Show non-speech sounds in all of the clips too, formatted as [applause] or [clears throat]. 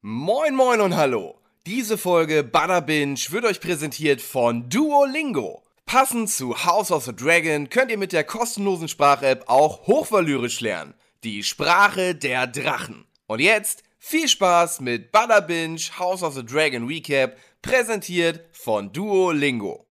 Moin moin und hallo. Diese Folge Butter Binge wird euch präsentiert von Duolingo. Passend zu House of the Dragon könnt ihr mit der kostenlosen Sprach-App auch hochvalyrisch lernen. Die Sprache der Drachen. Und jetzt viel Spaß mit Butter Binge House of the Dragon Recap, präsentiert von Duolingo.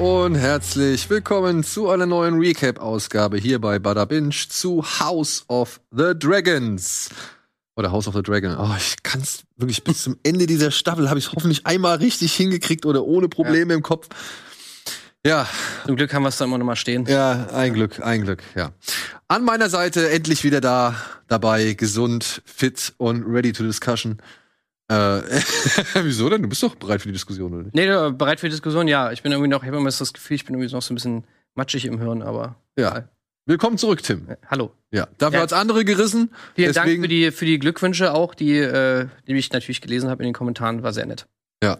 Und herzlich willkommen zu einer neuen Recap-Ausgabe hier bei Bada Binge zu House of the Dragons. Oder House of the Dragon. Oh, ich kann es wirklich bis zum Ende dieser Staffel habe ich es hoffentlich einmal richtig hingekriegt oder ohne Probleme im Kopf. Ja, Zum Glück haben wir es da immer noch mal stehen. ja, ein Glück, ein Glück, ja. An meiner Seite endlich wieder da, dabei, gesund, fit und ready to discussion. Äh, [laughs] wieso denn? Du bist doch bereit für die Diskussion, oder nicht? Nee, bereit für die Diskussion, ja. Ich bin irgendwie noch, ich habe immer das Gefühl, ich bin irgendwie noch so ein bisschen matschig im Hirn, aber Ja. Willkommen zurück, Tim. äh, hallo. Ja, dafür Ja. hat's andere gerissen. Vielen Deswegen- Dank für die, für die Glückwünsche auch, die, äh, die ich natürlich gelesen habe in den Kommentaren, war sehr nett. Ja.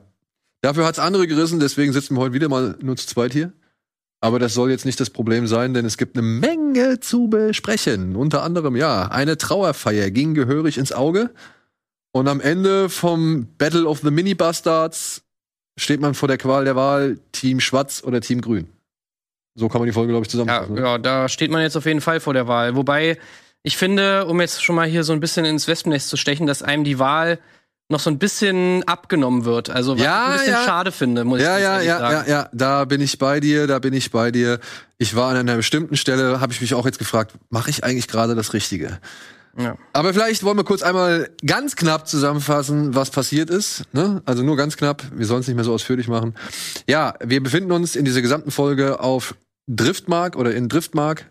Dafür hat's andere gerissen, deswegen sitzen wir heute wieder mal nur zu zweit hier. Aber das soll jetzt nicht das Problem sein, denn es gibt eine Menge zu besprechen. Unter anderem, ja, eine Trauerfeier ging gehörig ins Auge. Und am Ende vom Battle of the Mini Bastards steht man vor der Qual der Wahl, Team Schwarz oder Team Grün. So kann man die Folge, glaube ich, Ja, zusammenfassen. ne? ja, da steht man jetzt auf jeden Fall vor der Wahl. Wobei, ich finde, um jetzt schon mal hier so ein bisschen ins Wespennest zu stechen, dass einem die Wahl noch so ein bisschen abgenommen wird. Also was Ja, ich ein bisschen ja. schade finde, muss Ja, ich ja, ja, sagen. ja, ja, da bin ich bei dir, da bin ich bei dir. Ich war an einer bestimmten Stelle, habe ich mich auch jetzt gefragt, mache ich eigentlich gerade das Richtige? Ja. Aber vielleicht wollen wir kurz einmal ganz knapp zusammenfassen, was passiert ist. Ne? Also nur ganz knapp, wir sollen es nicht mehr so ausführlich machen. Ja, wir befinden uns in dieser gesamten Folge auf Driftmark oder in Driftmark,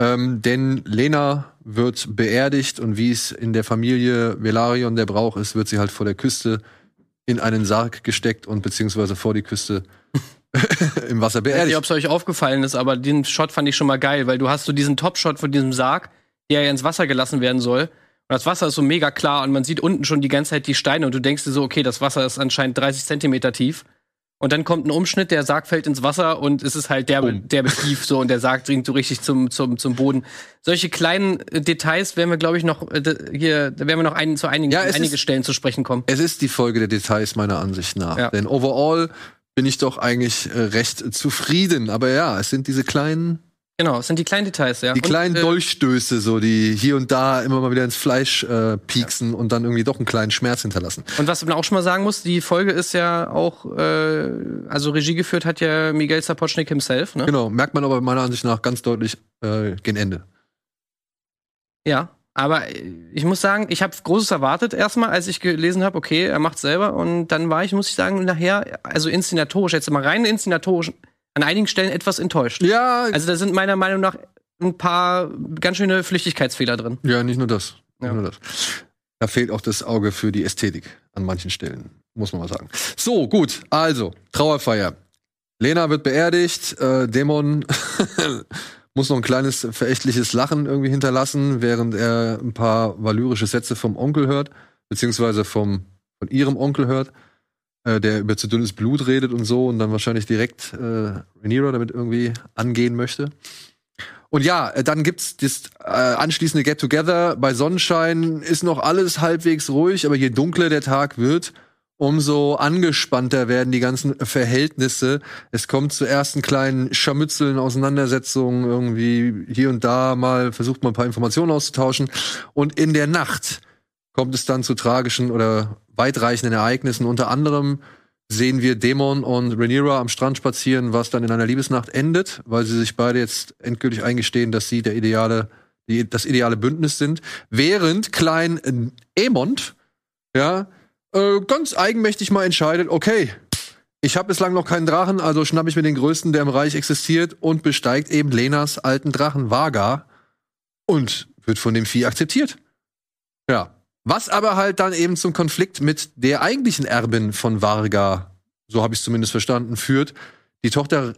ähm, denn Lena wird beerdigt und wie es in der Familie Velarion der Brauch ist, wird sie halt vor der Küste in einen Sarg gesteckt und beziehungsweise vor die Küste [laughs] im Wasser Ich weiß nicht, beerdigt. ob es euch aufgefallen ist, aber den Shot fand ich schon mal geil, weil du hast so diesen Top-Shot von diesem Sarg, der ja ins Wasser gelassen werden soll. Und das Wasser ist so mega klar und man sieht unten schon die ganze Zeit die Steine und du denkst dir so, okay, das Wasser ist anscheinend 30 Zentimeter tief. Und dann kommt ein Umschnitt, der Sarg fällt ins Wasser und es ist halt derbe, derbe tief so und der Sarg dringt so richtig zum, zum, zum Boden. Solche kleinen äh, Details werden wir, glaube ich, noch äh, hier, da werden wir noch ein, zu einigen, Ja, einige ist- Stellen zu sprechen kommen. Es ist die Folge der Details meiner Ansicht nach. Ja. Denn overall bin ich doch eigentlich äh, recht zufrieden. Aber ja, es sind diese kleinen, Genau, es sind die kleinen Details, ja. die Und, kleinen äh, Dolchstöße, so die hier und da immer mal wieder ins Fleisch äh, pieksen und dann irgendwie doch einen kleinen Schmerz hinterlassen. Und was man auch schon mal sagen muss, die Folge ist ja auch, äh, also Regie geführt hat ja Miguel Sapochnik himself, ne? Genau, merkt man aber meiner Ansicht nach ganz deutlich äh, gen Ende. Ja. Aber ich muss sagen, ich habe Großes erwartet erstmal, als ich gelesen habe, okay, er macht's selber. Und dann war ich, muss ich sagen, nachher, also inszenatorisch, jetzt mal rein inszenatorisch, an einigen Stellen etwas enttäuscht. Ja, Also da sind meiner Meinung nach ein paar ganz schöne Flüchtigkeitsfehler drin. ja, nicht nur das. Nicht Ja. nur das. Da fehlt auch das Auge für die Ästhetik an manchen Stellen, muss man mal sagen. So, gut, also, Trauerfeier. Lena wird beerdigt, äh, Dämon [laughs] muss noch ein kleines verächtliches Lachen irgendwie hinterlassen, während er ein paar valyrische Sätze vom Onkel hört, beziehungsweise vom, von ihrem Onkel hört, äh, der über zu dünnes Blut redet und so und dann wahrscheinlich direkt äh, Rhaenyra damit irgendwie angehen möchte. Und ja, äh, dann gibt's das äh, anschließende Get-Together. Bei Sonnenschein ist noch alles halbwegs ruhig, aber je dunkler der Tag wird, umso angespannter werden die ganzen Verhältnisse. Es kommt zu ersten kleinen Scharmützeln, Auseinandersetzungen, irgendwie hier und da mal versucht man ein paar Informationen auszutauschen. Und in der Nacht kommt es dann zu tragischen oder weitreichenden Ereignissen. Unter anderem sehen wir Dämon und Rhaenyra am Strand spazieren, was dann in einer Liebesnacht endet, weil sie sich beide jetzt endgültig eingestehen, dass sie der ideale, die, das ideale Bündnis sind. Während Klein äh, Aemond, ja, äh, ganz eigenmächtig mal entscheidet, okay, ich habe bislang noch keinen Drachen, also schnapp ich mir den größten, der im Reich existiert und besteigt eben Lenas alten Drachen Vaga und wird von dem Vieh akzeptiert. Ja, Was aber halt dann eben zum Konflikt mit der eigentlichen Erbin von Varga, so habe ich zumindest verstanden, führt. Die Tochter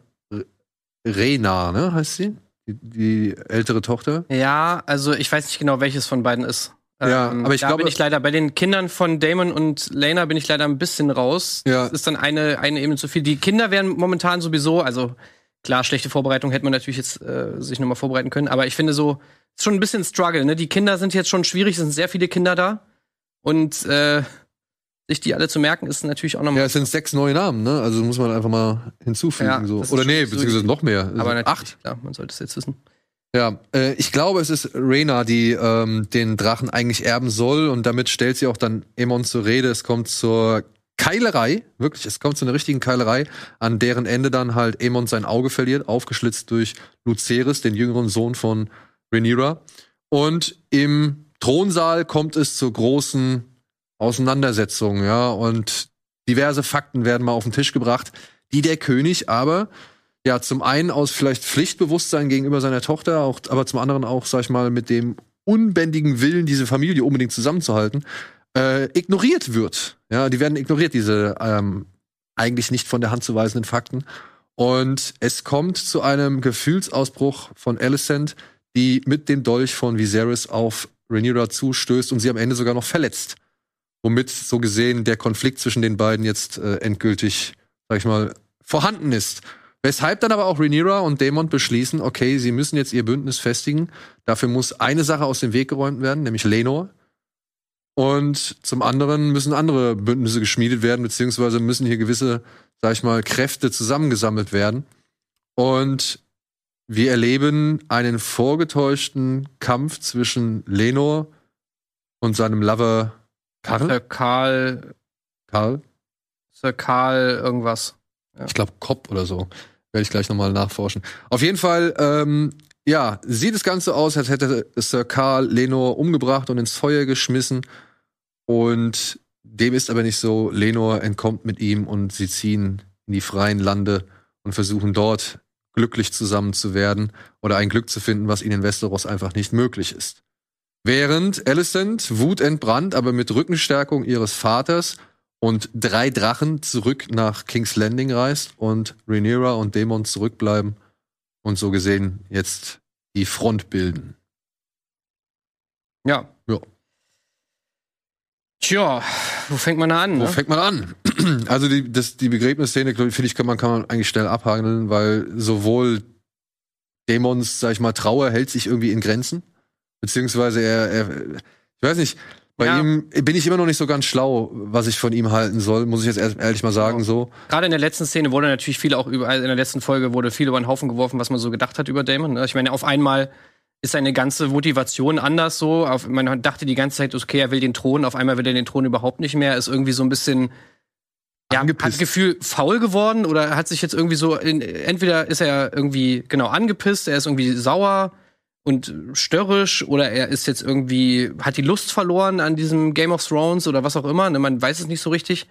Rena, ne, heißt sie? Die, die, ältere Tochter. Ja, also ich weiß nicht genau, welches von beiden ist. Ja, ähm, aber ich da glaube, bin ich leider bei den Kindern von Damon und Lena bin ich leider ein bisschen raus. Ja. Das ist dann eine eine Ebene zu viel. Die Kinder werden momentan sowieso, also klar, schlechte Vorbereitung hätte man natürlich jetzt äh, sich nochmal vorbereiten können, aber ich finde so ist schon ein bisschen Struggle. Ne? Die Kinder sind jetzt schon schwierig, es sind sehr viele Kinder da und äh, sich die alle zu merken, ist natürlich auch nochmal. Ja, es sind sechs neue Namen, ne? Also muss man einfach mal hinzufügen. Ja, so. Oder nee, beziehungsweise noch mehr. aber Also acht. klar, man sollte es jetzt wissen. Ja, äh, ich glaube, es ist Rena, die ähm, den Drachen eigentlich erben soll und damit stellt sie auch dann Emon zur Rede. Es kommt zur Keilerei, wirklich, es kommt zu einer richtigen Keilerei, an deren Ende dann halt Emon sein Auge verliert, aufgeschlitzt durch Luceris, den jüngeren Sohn von Rhaenyra. Und im Thronsaal kommt es zur großen Auseinandersetzung, ja, und diverse Fakten werden mal auf den Tisch gebracht, die der König aber ja, zum einen aus vielleicht Pflichtbewusstsein gegenüber seiner Tochter, auch, aber zum anderen auch, sag ich mal, mit dem unbändigen Willen, diese Familie unbedingt zusammenzuhalten, äh, ignoriert wird. Ja, die werden ignoriert, diese ähm, eigentlich nicht von der Hand zu weisenden Fakten. Und es kommt zu einem Gefühlsausbruch von Alicent, die mit dem Dolch von Viserys auf Rhaenyra zustößt und sie am Ende sogar noch verletzt. Womit so gesehen der Konflikt zwischen den beiden jetzt äh, endgültig, sag ich mal, vorhanden ist. Weshalb dann aber auch Rhaenyra und Daemon beschließen, okay, sie müssen jetzt ihr Bündnis festigen. Dafür muss eine Sache aus dem Weg geräumt werden, nämlich Lenor. Und zum anderen müssen andere Bündnisse geschmiedet werden, beziehungsweise müssen hier gewisse, sag ich mal, Kräfte zusammengesammelt werden. Und wir erleben einen vorgetäuschten Kampf zwischen Lenor und seinem Lover Karl. Sir Karl, Karl? Sir Karl irgendwas. Ich glaube, Kopp oder so. Werde ich gleich nochmal nachforschen. Auf jeden Fall, ähm, ja, sieht das Ganze aus, als hätte Sir Karl Lenor umgebracht und ins Feuer geschmissen. Und dem ist aber nicht so. Lenor entkommt mit ihm und sie ziehen in die freien Lande und versuchen dort glücklich zusammen zu werden oder ein Glück zu finden, was ihnen in Westeros einfach nicht möglich ist. Während Alicent, wutentbrannt, aber mit Rückenstärkung ihres Vaters und drei Drachen zurück nach King's Landing reist und Rhaenyra und Daemon zurückbleiben und so gesehen jetzt die Front bilden. Ja. Ja. Tja, wo fängt man an? Wo Ne? fängt man an? [clears throat] Also die, das, die Begräbnisszene, finde ich, kann man, kann man eigentlich schnell abhandeln, weil sowohl Daemons, sag ich mal, Trauer hält sich irgendwie in Grenzen, beziehungsweise er, er ich weiß nicht, bei Ja. ihm bin ich immer noch nicht so ganz schlau, was ich von ihm halten soll, muss ich jetzt ehr- ehrlich mal sagen, so. Gerade in der letzten Szene wurde natürlich viel auch über, in der letzten Folge wurde viel über den Haufen geworfen, was man so gedacht hat über Damon. Ne? Ich meine, auf einmal ist seine ganze Motivation anders so. Auf, man dachte die ganze Zeit, okay, er will den Thron, auf einmal will er den Thron überhaupt nicht mehr, ist irgendwie so ein bisschen ja, Angepisst. hat das Gefühl faul geworden oder hat sich jetzt irgendwie so in, entweder ist er irgendwie genau angepisst, er ist irgendwie sauer und störrisch oder er ist jetzt irgendwie hat die Lust verloren an diesem Game of Thrones oder was auch immer, ne? man weiß es nicht so richtig.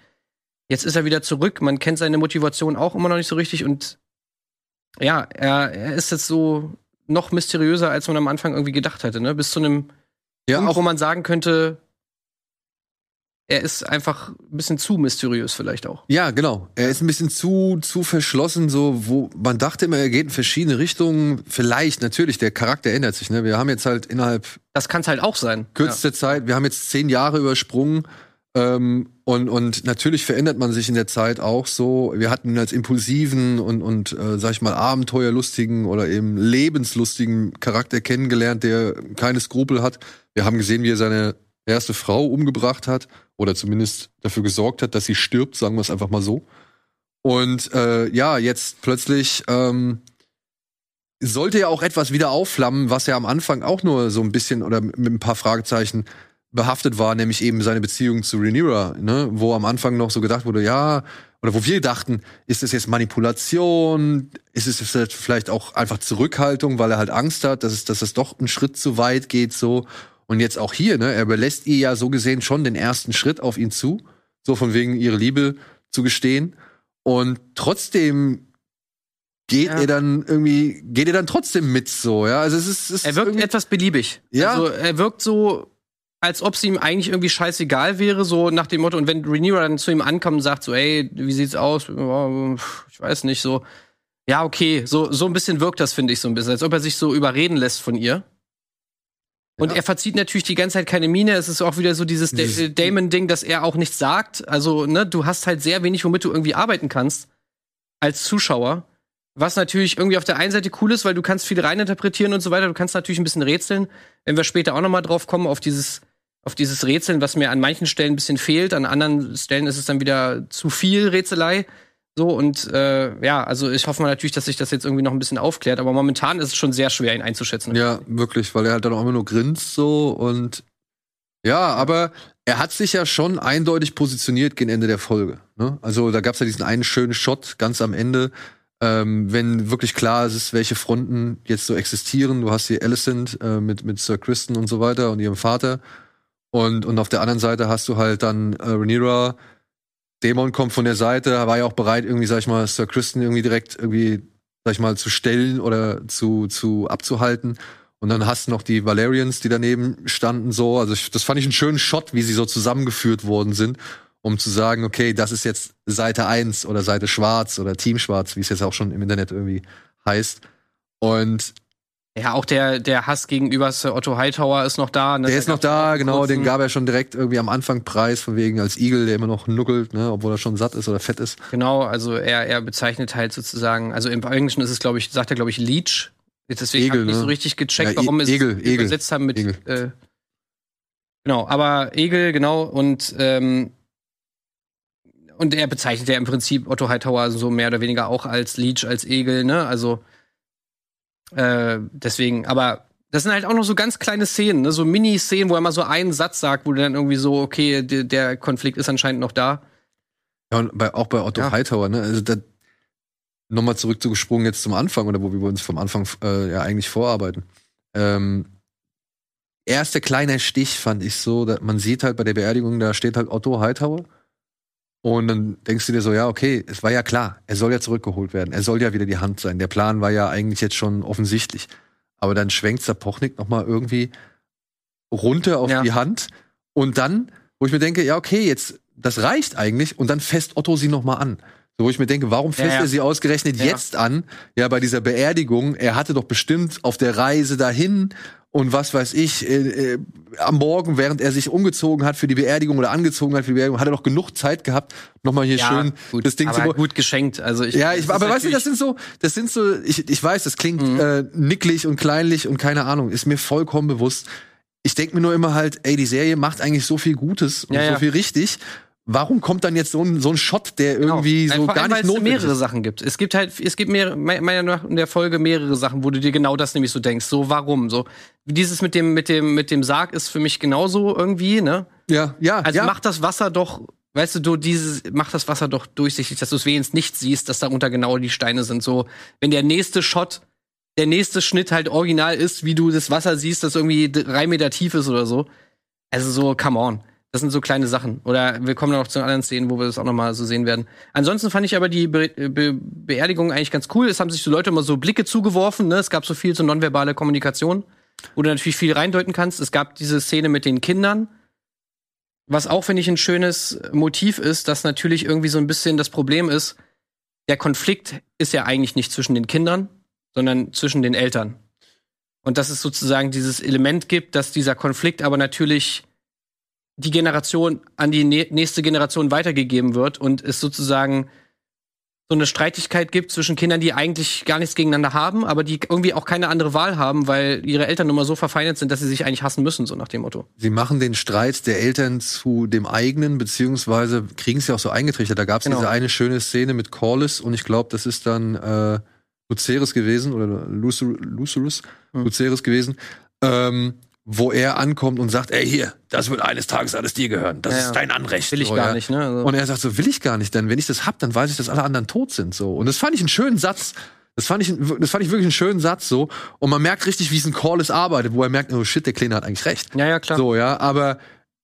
Jetzt ist er wieder zurück, man kennt seine Motivation auch immer noch nicht so richtig und ja, er, er ist jetzt so noch mysteriöser, als man am Anfang irgendwie gedacht hätte, ne? Bis zu einem Ja, Punkt, auch wo man sagen könnte, er ist einfach ein bisschen zu mysteriös vielleicht auch. Ja, genau. Er ist ein bisschen zu, zu verschlossen, so, wo man dachte immer, er geht in verschiedene Richtungen. Vielleicht, natürlich, der Charakter ändert sich, ne? Wir haben jetzt halt innerhalb Das kann es halt auch sein. kürzester Zeit, wir haben jetzt zehn Jahre übersprungen, ähm, und, und natürlich verändert man sich in der Zeit auch so. Wir hatten ihn als impulsiven und, und äh, sag ich mal, abenteuerlustigen oder eben lebenslustigen Charakter kennengelernt, der keine Skrupel hat. Wir haben gesehen, wie er seine erste Frau umgebracht hat oder zumindest dafür gesorgt hat, dass sie stirbt, sagen wir es einfach mal so. Und äh, ja, jetzt plötzlich ähm, sollte ja auch etwas wieder aufflammen, was ja am Anfang auch nur so ein bisschen oder mit ein paar Fragezeichen behaftet war, nämlich eben seine Beziehung zu Rhaenyra, ne, wo am Anfang noch so gedacht wurde, ja, oder wo wir dachten, ist es jetzt Manipulation, ist es vielleicht auch einfach Zurückhaltung, weil er halt Angst hat, dass es, dass es doch einen Schritt zu weit geht, so. Und jetzt auch hier, ne, er überlässt ihr ja so gesehen schon den ersten Schritt auf ihn zu, so von wegen ihre Liebe zu gestehen. Und trotzdem geht Ja. er dann irgendwie, geht er dann trotzdem mit so, ja. Also es ist, es Er wirkt etwas beliebig. Ja. Also er wirkt so, als ob es ihm eigentlich irgendwie scheißegal wäre, so nach dem Motto, und wenn Rhaenyra dann zu ihm ankommt und sagt so, ey, wie sieht's aus? Ich weiß nicht, so, ja, okay, so, so ein bisschen wirkt das, finde ich, so ein bisschen, als ob er sich so überreden lässt von ihr. Und Ja. er verzieht natürlich die ganze Zeit keine Miene. Es ist auch wieder so dieses Da- äh, Damon-Ding, dass er auch nichts sagt. Also, ne, du hast halt sehr wenig, womit du irgendwie arbeiten kannst als Zuschauer. Was natürlich irgendwie auf der einen Seite cool ist, weil du kannst viel reininterpretieren und so weiter. Du kannst natürlich ein bisschen rätseln. Wenn wir später auch noch mal drauf kommen, auf dieses, auf dieses Rätseln, was mir an manchen Stellen ein bisschen fehlt. An anderen Stellen ist es dann wieder zu viel Rätselei. So, und äh, ja, also ich hoffe mal natürlich, dass sich das jetzt irgendwie noch ein bisschen aufklärt. Aber momentan ist es schon sehr schwer, ihn einzuschätzen. Ja, wirklich, weil er halt dann auch immer nur grinst so und ja, aber er hat sich ja schon eindeutig positioniert gegen Ende der Folge. Ne? Also da gab's ja diesen einen schönen Shot ganz am Ende, ähm, wenn wirklich klar ist, welche Fronten jetzt so existieren. Du hast hier Alicent äh, mit, mit Sir Kristen und so weiter und ihrem Vater. Und, und auf der anderen Seite hast du halt dann äh, Rhaenyra, Dämon kommt von der Seite, war ja auch bereit, irgendwie, sag ich mal, Sir Kristen irgendwie direkt irgendwie, sag ich mal, zu stellen oder zu, zu abzuhalten. Und dann hast du noch die Valerians, die daneben standen, so. Also, ich, das fand ich einen schönen Shot, wie sie so zusammengeführt worden sind, um zu sagen, okay, das ist jetzt Seite 1 oder Seite Schwarz oder Team Schwarz, wie es jetzt auch schon im Internet irgendwie heißt. Und Ja, auch der, der Hass gegenüber Otto Hightower ist noch da. Ne? der ist noch da, genau, den kurzen- gab er schon direkt irgendwie am Anfang Preis, von wegen als Igel, der immer noch nuckelt, ne, obwohl er schon satt ist oder fett ist. Genau, also er, er bezeichnet halt sozusagen, also im Englischen ist es, glaube ich, sagt er, glaube ich, Leech. Deswegen habe ich nicht ne? so richtig gecheckt, Ja, E- warum es Egel, Egel. übersetzt haben mit Egel. Äh, genau, aber Egel, genau, und ähm, und er bezeichnet ja im Prinzip Otto Hightower so mehr oder weniger auch als Leech, als Egel, ne? Also äh, deswegen, aber das sind halt auch noch so ganz kleine Szenen, ne? so Mini-Szenen, wo er mal so einen Satz sagt, wo du dann irgendwie so, okay, der, der Konflikt ist anscheinend noch da. Ja, und bei, auch bei Otto Ja. Hightower, ne? Also da nochmal zurückgesprungen jetzt zum Anfang oder wo wir uns vom Anfang äh, ja eigentlich vorarbeiten. Ähm, erster kleiner Stich fand ich so, dass man sieht halt bei der Beerdigung, da steht halt Otto Hightower. Und dann denkst du dir so, ja, okay, es war ja klar, er soll ja zurückgeholt werden. Er soll ja wieder die Hand sein. Der Plan war ja eigentlich jetzt schon offensichtlich. Aber dann schwenkt Sapochnik noch mal irgendwie runter auf Ja. die Hand. Und dann, wo ich mir denke, ja, okay, jetzt, das reicht eigentlich. Und dann fässt Otto sie noch mal an. So, wo ich mir denke, warum fässt Ja, ja. er sie ausgerechnet Ja. jetzt an? Ja, bei dieser Beerdigung. Er hatte doch bestimmt auf der Reise dahin und was weiß ich, äh, äh, am Morgen, während er sich umgezogen hat für die Beerdigung oder angezogen hat für die Beerdigung, hat er doch genug Zeit gehabt, nochmal hier schön gut, das Ding aber zu. gut geschenkt. Also ich, Ja, ich, aber weißt du, das sind so, das sind so, ich, ich weiß, das klingt Mhm. äh, nicklig und kleinlich und keine Ahnung, ist mir vollkommen bewusst. Ich denke mir nur immer halt, ey, die Serie macht eigentlich so viel Gutes und Ja, so ja. viel richtig. Warum kommt dann jetzt so ein, so ein Shot, der irgendwie Genau. so Vor gar allem, nicht notwendig mehrere ist? Sachen gibt. Es gibt halt, es gibt mehrere, me- meiner Meinung nach in der Folge mehrere Sachen, wo du dir genau das nämlich so denkst. So, warum? So, dieses mit dem, mit dem, mit dem Sarg ist für mich genauso irgendwie, ne? Ja, ja, Also ja. mach das Wasser doch, weißt du, du dieses, mach das Wasser doch durchsichtig, dass du es wenigstens nicht siehst, dass darunter genau die Steine sind. So, wenn der nächste Shot, der nächste Schnitt halt original ist, wie du das Wasser siehst, das irgendwie drei Meter tief ist oder so. Also so, come on. Das sind so kleine Sachen. Oder wir kommen noch zu anderen Szenen, wo wir das auch noch mal so sehen werden. Ansonsten fand ich aber die Be Be Beerdigung eigentlich ganz cool. Es haben sich so Leute immer so Blicke zugeworfen. Ne? Es gab so viel so nonverbale Kommunikation, wo du natürlich viel reindeuten kannst. Es gab diese Szene mit den Kindern, was auch, finde ich, ein schönes Motiv ist, dass natürlich irgendwie so ein bisschen das Problem ist, der Konflikt ist ja eigentlich nicht zwischen den Kindern, sondern zwischen den Eltern. Und dass es sozusagen dieses Element gibt, dass dieser Konflikt aber natürlich die Generation an die nä- nächste Generation weitergegeben wird und es sozusagen so eine Streitigkeit gibt zwischen Kindern, die eigentlich gar nichts gegeneinander haben, aber die irgendwie auch keine andere Wahl haben, weil ihre Eltern nun mal so verfeindet sind, dass sie sich eigentlich hassen müssen, so nach dem Motto. Sie machen den Streit der Eltern zu dem eigenen, beziehungsweise kriegen es ja auch so eingetrichtert. Da gab es Genau. diese eine schöne Szene mit Corlys und ich glaube, das ist dann äh, Lucerys gewesen oder Lucer Lucerus, Hm. Lucerys gewesen, ähm, wo er ankommt und sagt, ey hier, das wird eines Tages alles dir gehören. Das Ja, ist dein Anrecht. Will ich So, gar ja. nicht, ne? Also, Und er sagt so, will ich gar nicht, denn wenn ich das hab, dann weiß ich, dass alle anderen tot sind, so. Und das fand ich einen schönen Satz. Das fand ich, das fand ich wirklich einen schönen Satz, so. Und man merkt richtig, wie es ein Corlys arbeitet, wo er merkt, oh shit, der Kleine hat eigentlich recht. ja, ja, klar. So, ja, aber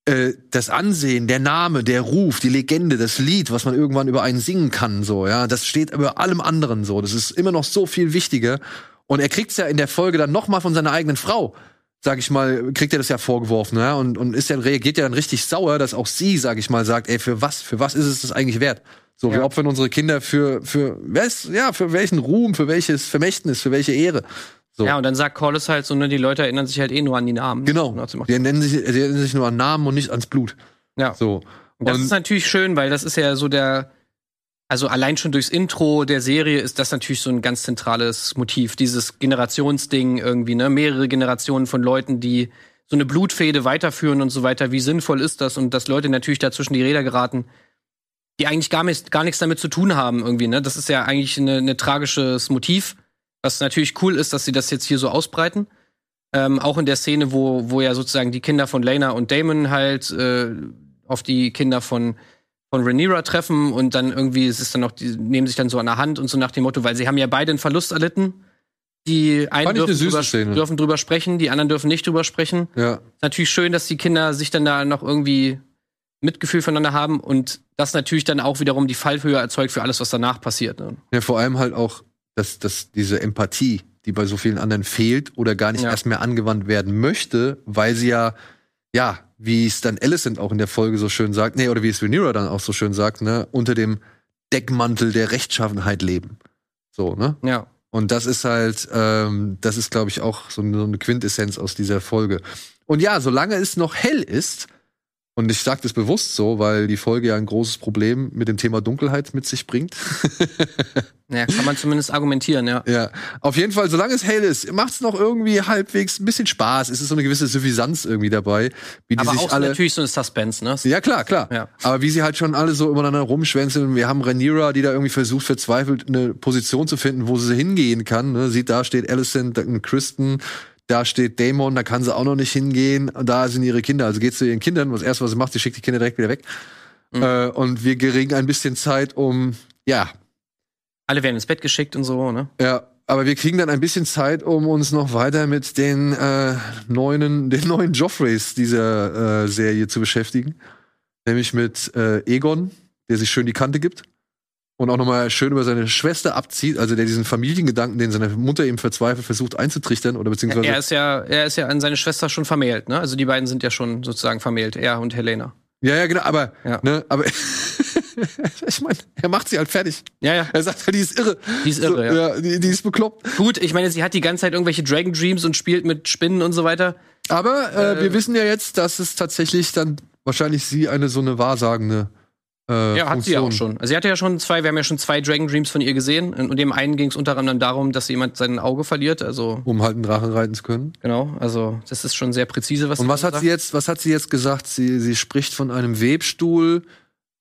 äh, das Ansehen, der Name, der Ruf, die Legende, das Lied, was man irgendwann über einen singen kann, so, ja, das steht über allem anderen so. Das ist immer noch so viel wichtiger. Und er kriegt's ja in der Folge dann noch mal von seiner eigenen Frau. Sag ich mal, kriegt er das ja vorgeworfen, ja, und, und ist ja, reagiert ja dann richtig sauer, dass auch sie, sag ich mal, sagt, ey, für was, für was ist es das eigentlich wert? So, wir Ja. opfern unsere Kinder für, für, was, ja, für welchen Ruhm, für welches Vermächtnis, für welche Ehre. So. Ja, und dann sagt Corliss halt so, ne, die Leute erinnern sich halt eh nur an die Namen. Genau. Die nennen sich, die nennen sich nur an Namen und nicht ans Blut. Ja. So. Und das Und- ist natürlich schön, weil das ist ja so der, also allein schon durchs Intro der Serie ist das natürlich so ein ganz zentrales Motiv, dieses Generationsding irgendwie, ne, mehrere Generationen von Leuten, die so eine Blutfehde weiterführen und so weiter. Wie sinnvoll ist das? Und dass Leute natürlich da zwischen die Räder geraten, die eigentlich gar, nicht, gar nichts damit zu tun haben irgendwie, ne? Das ist ja eigentlich ein eine tragisches Motiv, was natürlich cool ist, dass sie das jetzt hier so ausbreiten. Ähm, auch in der Szene, wo, wo ja sozusagen die Kinder von Lena und Damon halt äh, auf die Kinder von, von Rhaenyra treffen und dann irgendwie, es ist dann noch, die nehmen sich dann so an der Hand und so nach dem Motto, weil sie haben ja beide einen Verlust erlitten. Die einen dürfen drüber, dürfen drüber sprechen, die anderen dürfen nicht drüber sprechen. Ja. Ist natürlich schön, dass die Kinder sich dann da noch irgendwie Mitgefühl voneinander haben und das natürlich dann auch wiederum die Fallhöhe erzeugt für alles, was danach passiert. Ne? ja, vor allem halt auch, dass, dass diese Empathie, die bei so vielen anderen fehlt oder gar nicht Ja. erst mehr angewandt werden möchte, weil sie ja, ja, wie es dann Alicent auch in der Folge so schön sagt, nee, oder wie es Rhaenyra dann auch so schön sagt, ne, unter dem Deckmantel der Rechtschaffenheit leben. So, ne? Ja. Und das ist halt, ähm, das ist, glaube ich, auch so eine, so eine Quintessenz aus dieser Folge. Und ja, solange es noch hell ist, und ich sage das bewusst so, weil die Folge ja ein großes Problem mit dem Thema Dunkelheit mit sich bringt. [laughs] Ja, kann man zumindest argumentieren, ja. ja, auf jeden Fall, solange es hell ist, macht es noch irgendwie halbwegs ein bisschen Spaß. Es ist so eine gewisse Suffisanz irgendwie dabei, wie die Aber sich auch alle. natürlich so ein Suspense, ne? Ja, klar, klar. Ja. Aber wie sie halt schon alle so übereinander rumschwänzeln. Wir haben Rhaenyra, die da irgendwie versucht, verzweifelt eine Position zu finden, wo sie hingehen kann. Ne? Sieht, da steht Alicent, Kristen, da steht Damon, da kann sie auch noch nicht hingehen. Und da sind ihre Kinder. Also geht zu ihren Kindern. Das erste, was sie macht, sie schickt die Kinder direkt wieder weg. Mhm. Äh, und wir kriegen ein bisschen Zeit, um, ja, Alle werden ins Bett geschickt und so, ne? ja, aber wir kriegen dann ein bisschen Zeit, um uns noch weiter mit den äh, neuen, [laughs] den neuen Joffreys dieser äh, Serie zu beschäftigen. Nämlich mit äh, Egon, der sich schön die Kante gibt und auch nochmal schön über seine Schwester abzieht, also der diesen Familiengedanken, den seine Mutter ihm verzweifelt versucht einzutrichtern oder beziehungsweise Er ist ja, er ist ja an seine Schwester schon vermählt, ne? Also die beiden sind ja schon sozusagen vermählt, er und Helena. ja ja genau, aber Ja. ne, aber [laughs] ich meine, er macht sie halt fertig. Ja, ja. Er sagt, die ist irre. Die ist irre, so, ja. die, die ist bekloppt. Gut, ich meine, sie hat die ganze Zeit irgendwelche Dragon Dreams und spielt mit Spinnen und so weiter. Aber äh, Äh, wir wissen ja jetzt, dass es tatsächlich dann wahrscheinlich sie eine so eine wahrsagende äh, Ja, hat sie ja Funktion. auch schon. Also sie hatte ja schon zwei, wir haben ja schon zwei Dragon Dreams von ihr gesehen. Und dem einen ging es unter anderem darum, dass jemand sein Auge verliert. Also, um halt einen Drachen reiten zu können. genau, also das ist schon sehr präzise, was Und sie was hat sagt. sie jetzt, was hat sie jetzt gesagt? Sie, sie spricht von einem Webstuhl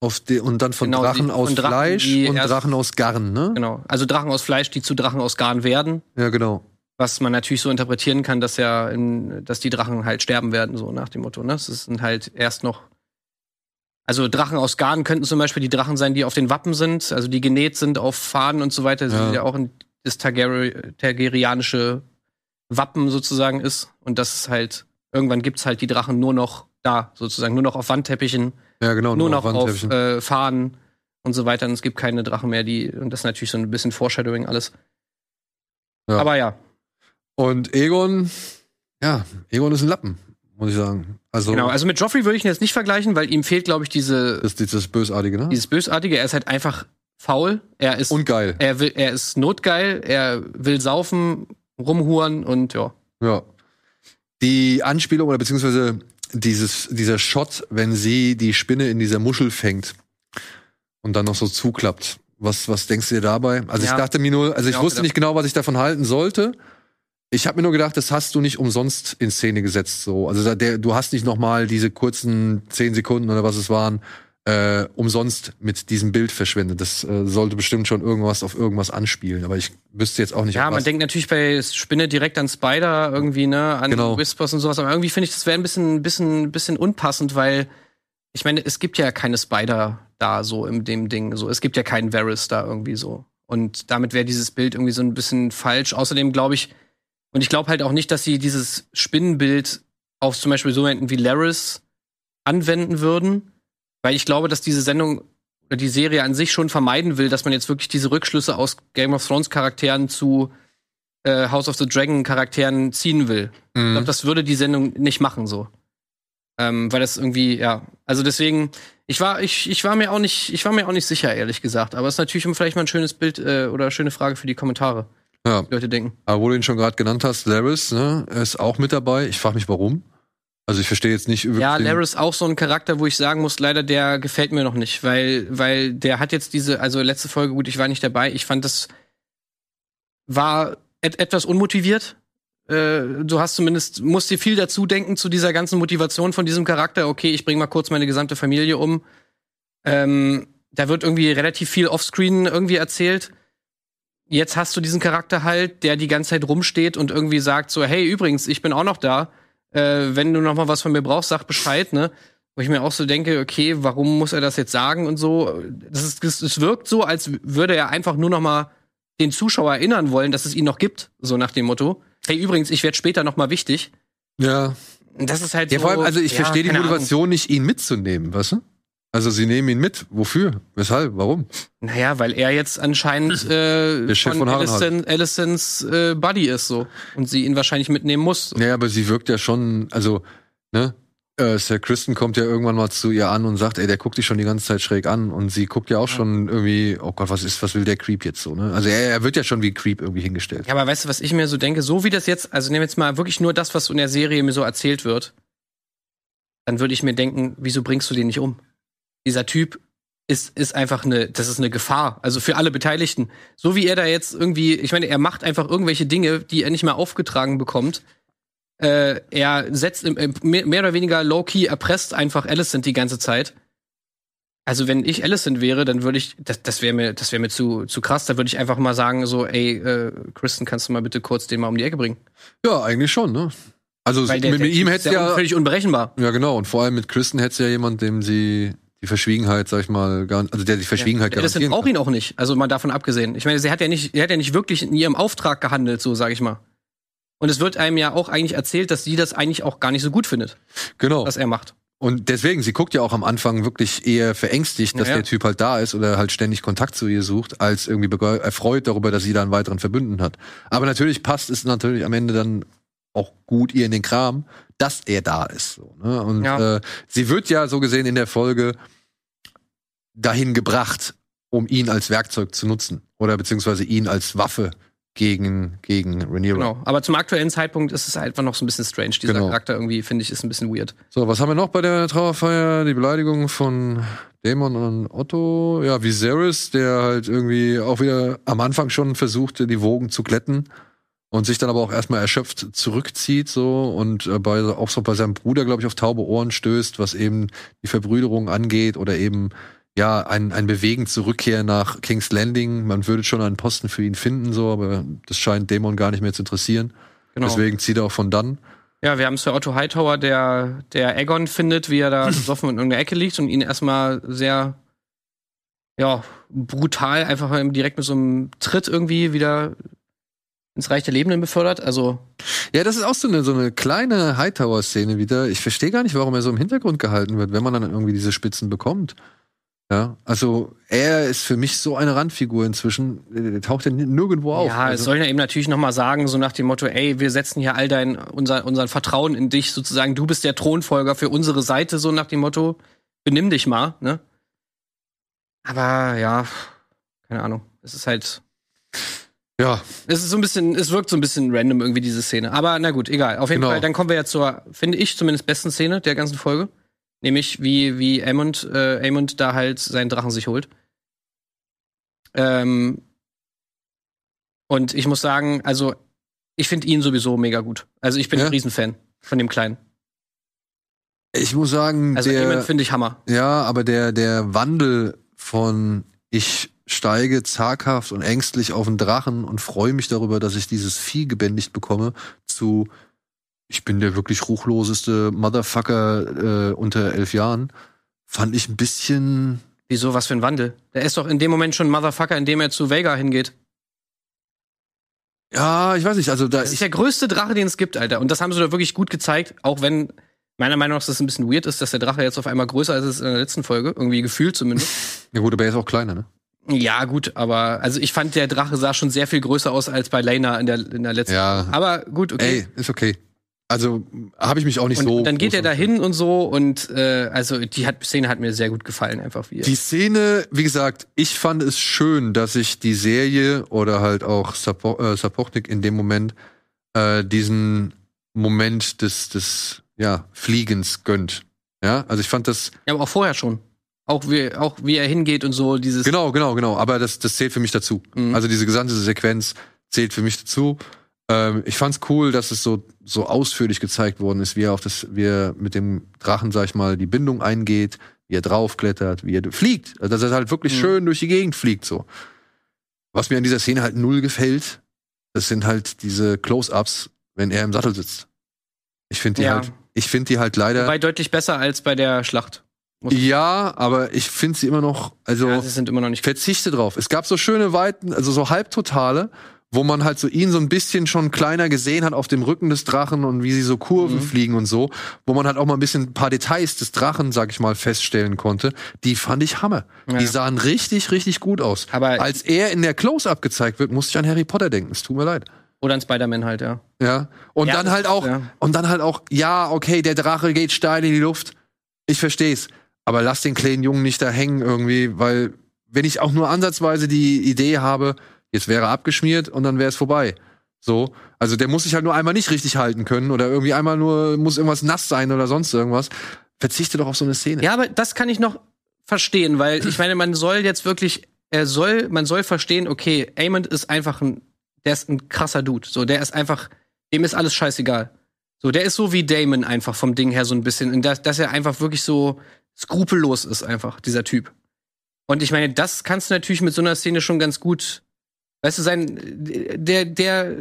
auf de, und dann von Genau, Drachen sie- aus von Drachen, Fleisch die und Drachen aus Garn, ne? Genau. Also Drachen aus Fleisch, die zu Drachen aus Garn werden. Ja, genau. Was man natürlich so interpretieren kann, dass ja, in, dass die Drachen halt sterben werden, so nach dem Motto. Ne? Das sind halt erst noch. Also Drachen aus Garn könnten zum Beispiel die Drachen sein, die auf den Wappen sind, also die genäht sind auf Fahnen und so weiter, Ja. ja. ja auch ein, das Targaryen, targaryenische Wappen sozusagen ist. Und das ist halt, irgendwann gibt's halt die Drachen nur noch da, sozusagen, nur noch auf Wandteppichen, Ja, genau. nur noch auf Wandteppichen. äh, Fahnen und so weiter. Und es gibt keine Drachen mehr, die, und das ist natürlich so ein bisschen Foreshadowing alles. Ja. Aber ja, Und Egon, ja, Egon ist ein Lappen, muss ich sagen. Also, Genau, also mit Joffrey würde ich ihn jetzt nicht vergleichen, weil ihm fehlt, glaube ich, diese, das ist das Bösartige, ne? dieses Bösartige. Er ist halt einfach faul. Er ist, Und geil. er will, er ist notgeil. Er will saufen, rumhuren und ja. Ja. Die Anspielung oder beziehungsweise dieses, dieser Shot, wenn sie die Spinne in dieser Muschel fängt und dann noch so zuklappt. Was, was denkst du dir dabei? Also ich Ja. dachte mir nur, also ich auch wusste gedacht. nicht genau, was ich davon halten sollte. Ich habe mir nur gedacht, das hast du nicht umsonst in Szene gesetzt. So, also der, du hast nicht noch mal diese kurzen zehn Sekunden oder was es waren äh, umsonst mit diesem Bild verschwendet. Das äh, sollte bestimmt schon irgendwas auf irgendwas anspielen. Aber ich wüsste jetzt auch nicht. Ja, man denkt natürlich bei Spinne direkt an Spider irgendwie, ne, an Genau. Whispers und sowas. Aber irgendwie finde ich, das wäre ein bisschen, bisschen, bisschen unpassend, weil ich meine, es gibt ja keine Spider da so in dem Ding. So, es gibt ja keinen Varys da irgendwie so. Und damit wäre dieses Bild irgendwie so ein bisschen falsch. Außerdem glaube ich, und ich glaube halt auch nicht, dass sie dieses Spinnenbild auf zum Beispiel so jemanden wie Laris anwenden würden, weil ich glaube, dass diese Sendung oder die Serie an sich schon vermeiden will, dass man jetzt wirklich diese Rückschlüsse aus Game of Thrones Charakteren zu äh, House of the Dragon Charakteren ziehen will. Ich Mhm. glaube, das würde die Sendung nicht machen so. Ähm, weil das irgendwie, ja, also deswegen, ich war, ich, ich war mir auch nicht, ich war mir auch nicht sicher, ehrlich gesagt. Aber es ist natürlich vielleicht mal ein schönes Bild äh, oder eine schöne Frage für die Kommentare, Ja, die Leute denken. aber wo du ihn schon gerade genannt hast, Laris, ne, ist auch mit dabei. Ich frage mich, warum. Also ich verstehe jetzt nicht über Ja, Laris auch so ein Charakter, wo ich sagen muss, leider, der gefällt mir noch nicht, weil, weil der hat jetzt diese, also letzte Folge, gut, ich war nicht dabei, ich fand das war et etwas unmotiviert. Äh, du hast zumindest, musst dir viel dazu denken zu dieser ganzen Motivation von diesem Charakter. Okay, ich bringe mal kurz meine gesamte Familie um. Ähm, da wird irgendwie relativ viel offscreen irgendwie erzählt. Jetzt hast du diesen Charakter halt, der die ganze Zeit rumsteht und irgendwie sagt so, hey, übrigens, ich bin auch noch da äh, wenn du noch mal was von mir brauchst, sag Bescheid, ne? Wo ich mir auch so denke, okay, warum muss er das jetzt sagen und so? Das ist, es, wirkt so, als würde er einfach nur noch mal den Zuschauer erinnern wollen, dass es ihn noch gibt, so nach dem Motto. Hey, übrigens, ich werde später noch mal wichtig. Ja. Das ist halt Ja, so. vor allem, also ich ja, verstehe die Motivation nicht, ihn mitzunehmen, weißt du? Also sie nehmen ihn mit. Wofür? Weshalb? Warum? Naja, weil er jetzt anscheinend äh, von Harrenhal. Allison, Allisons äh, Buddy ist so. Und sie ihn wahrscheinlich mitnehmen muss. Naja, aber sie wirkt ja schon, also, ne? Äh, Sir Kristen kommt ja irgendwann mal zu ihr an und sagt, ey, der guckt dich schon die ganze Zeit schräg an. Und sie guckt ja auch schon irgendwie, oh Gott, was ist, was will der Creep jetzt so, ne? Also er, er wird ja schon wie Creep irgendwie hingestellt. Ja, aber weißt du, was ich mir so denke? So wie das jetzt, also nehmen wir jetzt mal wirklich nur das, was in der Serie mir so erzählt wird, dann würde ich mir denken, wieso bringst du den nicht um? Dieser Typ ist, ist einfach eine, das ist eine Gefahr. Also für alle Beteiligten. So wie er da jetzt irgendwie, ich meine, er macht einfach irgendwelche Dinge, die er nicht mehr aufgetragen bekommt. Äh, er setzt im, im, mehr, oder weniger low-key, erpresst einfach Alicent die ganze Zeit. Also wenn ich Alicent wäre, dann würde ich, das, das wäre mir, das wäre mir zu, zu krass. Da würde ich einfach mal sagen, so, ey, äh, Kristen, kannst du mal bitte kurz den mal um die Ecke bringen? Ja, eigentlich schon, ne? Also der, mit, der mit ihm hätte ja, völlig unberechenbar. ja genau, und vor allem mit Kristen hätte ja jemand, dem sie die Verschwiegenheit, sag ich mal, gar, also der die Verschwiegenheit Ja, garantieren braucht kann. ihn auch nicht. Also mal davon abgesehen. Ich meine, sie hat ja nicht, sie hat ja nicht wirklich in ihrem Auftrag gehandelt, so sage ich mal. Und es wird einem ja auch eigentlich erzählt, dass sie das eigentlich auch gar nicht so gut findet, Genau. was er macht. Und deswegen, sie guckt ja auch am Anfang wirklich eher verängstigt, dass Ja, ja. der Typ halt da ist oder halt ständig Kontakt zu ihr sucht, als irgendwie erfreut darüber, dass sie da einen weiteren Verbündeten hat. Aber natürlich passt es natürlich am Ende dann auch gut ihr in den Kram, dass er da ist. So, ne? Und Ja. äh, sie wird ja so gesehen in der Folge dahin gebracht, um ihn als Werkzeug zu nutzen. Oder beziehungsweise ihn als Waffe gegen, gegen Rhaenyra. Genau. Aber zum aktuellen Zeitpunkt ist es einfach noch so ein bisschen strange. Dieser Genau. Charakter irgendwie, finde ich, ist ein bisschen weird. So, was haben wir noch bei der Trauerfeier? Die Beleidigung von Daemon und Otto. Ja, Viserys, der halt irgendwie auch wieder am Anfang schon versuchte, die Wogen zu glätten und sich dann aber auch erstmal erschöpft zurückzieht so und äh, bei, auch so bei seinem Bruder, glaube ich, auf taube Ohren stößt, was eben die Verbrüderung angeht oder eben ja, ein, ein Bewegen zur Rückkehr nach King's Landing. Man würde schon einen Posten für ihn finden, so, aber das scheint Daemon gar nicht mehr zu interessieren. Genau. Deswegen zieht er auch von dann. Ja, wir haben Sir Otto Hightower, der, der Aegon findet, wie er da [laughs] besoffen in irgendeiner Ecke liegt und ihn erstmal sehr, ja, brutal einfach direkt mit so einem Tritt irgendwie wieder ins Reich der Lebenden befördert. Also, Ja, das ist auch so eine, so eine kleine Hightower-Szene wieder. Ich verstehe gar nicht, warum er so im Hintergrund gehalten wird, wenn man dann irgendwie diese Spitzen bekommt. Ja, also er ist für mich so eine Randfigur inzwischen. Der, taucht ja nirgendwo auf. ja, es also, soll ja eben natürlich noch mal sagen, so nach dem Motto, ey, wir setzen hier all dein, unser, unser Vertrauen in dich sozusagen. Du bist der Thronfolger für unsere Seite, so nach dem Motto, benimm dich mal, ne? Aber ja, keine Ahnung. Es ist halt, ja, Es ist so ein bisschen, es wirkt so ein bisschen random irgendwie diese Szene. Aber na gut, egal. Auf jeden Genau. Fall, dann kommen wir ja zur, finde ich zumindest besten Szene der ganzen Folge. Nämlich wie, wie Aemond, äh, Aemond da halt seinen Drachen sich holt. Ähm, und ich muss sagen, also ich finde ihn sowieso mega gut. Also ich bin Ja? ein Riesenfan von dem Kleinen. ich muss sagen, Also der, finde ich Hammer. ja, aber der, der Wandel von ich steige zaghaft und ängstlich auf den Drachen und freue mich darüber, dass ich dieses Vieh gebändigt bekomme, zu ich bin der wirklich ruchloseste Motherfucker äh, unter elf Jahren, fand ich ein bisschen Wieso, was für ein Wandel? Der ist doch in dem Moment schon Motherfucker, indem er zu Vega hingeht. Ja, ich weiß nicht, also da Das ist der größte Drache, den es gibt, Alter. Und das haben sie da wirklich gut gezeigt, auch wenn meiner Meinung nach das ein bisschen weird ist, dass der Drache jetzt auf einmal größer ist als in der letzten Folge. Irgendwie gefühlt zumindest. [laughs] Ja gut, aber er ist auch kleiner, ne? Ja, gut, aber also ich fand, der Drache sah schon sehr viel größer aus als bei Lena in der, in der letzten. Ja. Aber gut, okay. Ey, ist okay. Also habe ich mich auch nicht und, so. dann geht er da hin und so und äh, also die hat, Szene hat mir sehr gut gefallen, einfach wie. Die Szene, wie gesagt, ich fand es schön, dass sich die Serie oder halt auch Sapo äh, Sapochnik in dem Moment äh, diesen Moment des, des ja, Fliegens gönnt. Ja, also ich fand das. ja, aber auch vorher schon. Auch wie, auch wie er hingeht und so, dieses. Genau, genau, genau. Aber das, das zählt für mich dazu. Mhm. Also diese gesamte Sequenz zählt für mich dazu. Ähm, ich fand's cool, dass es so, so ausführlich gezeigt worden ist, wie er auf das, wie er mit dem Drachen, sag ich mal, die Bindung eingeht, wie er draufklettert, wie er fliegt. Also dass er halt wirklich Mhm. schön durch die Gegend fliegt, so. Was mir an dieser Szene halt null gefällt, das sind halt diese Close-Ups, wenn er im Sattel sitzt. Ich finde die Ja. halt, ich finde die halt leider. Wobei deutlich besser als bei der Schlacht. Ja, aber ich finde sie immer noch, also Ja, sie sind immer noch nicht. verzichte drauf. Es gab so schöne Weiten, also so Halbtotale, wo man halt so ihn so ein bisschen schon kleiner gesehen hat auf dem Rücken des Drachen und wie sie so Kurven Mhm. fliegen und so, wo man halt auch mal ein bisschen ein paar Details des Drachen, sag ich mal, feststellen konnte. Die fand ich Hammer. Ja. Die sahen richtig, richtig gut aus. Aber Als er in der Close-Up gezeigt wird, musste ich an Harry Potter denken. Es tut mir leid. oder ein Spider-Man halt, ja. Ja. Und Ja, dann halt auch, ja. und dann halt auch, ja, okay, der Drache geht steil in die Luft. Ich versteh's. Aber lass den kleinen Jungen nicht da hängen irgendwie, weil wenn ich auch nur ansatzweise die Idee habe, jetzt wäre er abgeschmiert und dann wäre es vorbei. So. Also der muss sich halt nur einmal nicht richtig halten können oder irgendwie einmal nur, muss irgendwas nass sein oder sonst irgendwas. Verzichte doch auf so eine Szene. Ja, aber das kann ich noch verstehen, weil ich meine, man soll jetzt wirklich, er soll, man soll verstehen, okay, Amond ist einfach ein, der ist ein krasser Dude. So, der ist einfach, dem ist alles scheißegal. So, der ist so wie Damon einfach vom Ding her so ein bisschen, dass, dass er einfach wirklich so skrupellos ist einfach, dieser Typ. Und ich meine, das kannst du natürlich mit so einer Szene schon ganz gut, weißt du, sein, der, der,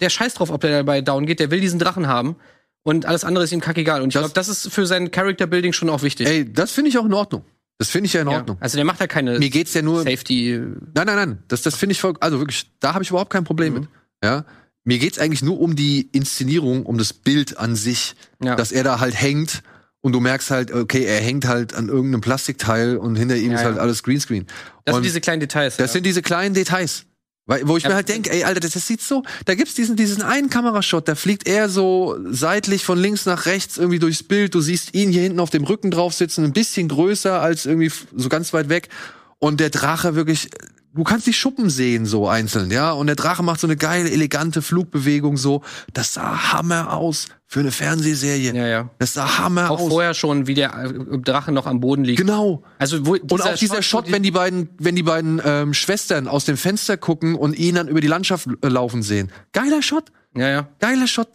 der scheiß drauf, ob der dabei down geht, der will diesen Drachen haben. Und alles andere ist ihm kackegal. Und ich glaube, das ist für sein Character Building schon auch wichtig. Ey, das finde ich auch in Ordnung. Das finde ich ja in Ja. Ordnung. Also der macht da keine Mir geht's ja nur, Safety. Nein, nein, nein. Das, das finde ich voll. Also wirklich, da habe ich überhaupt kein Problem Mhm. mit. Ja. Mir geht's eigentlich nur um die Inszenierung, um das Bild an sich, Ja. dass er da halt hängt und du merkst halt, okay, er hängt halt an irgendeinem Plastikteil und hinter ihm Ja, ist halt ja. alles Greenscreen. Das und sind diese kleinen Details. das ja. sind diese kleinen Details. Weil, wo ich Ja. mir halt denke, ey, Alter, das, das sieht so, da gibt's diesen, diesen einen Kamerashot, da fliegt er so seitlich von links nach rechts irgendwie durchs Bild. Du siehst ihn hier hinten auf dem Rücken drauf sitzen, ein bisschen größer als irgendwie so ganz weit weg. Und der Drache wirklich, du kannst die Schuppen sehen, so einzeln, ja. Und der Drache macht so eine geile, elegante Flugbewegung, so. Das sah Hammer aus für eine Fernsehserie. ja, ja. Das sah Hammer Auch aus. vorher schon, wie der äh, Drache noch am Boden liegt. Genau. Also wo, Und auch dieser Shot, wenn die beiden, wenn die beiden ähm, Schwestern aus dem Fenster gucken und ihn dann über die Landschaft äh, laufen sehen. Geiler Shot, Ja, ja. geiler Shot,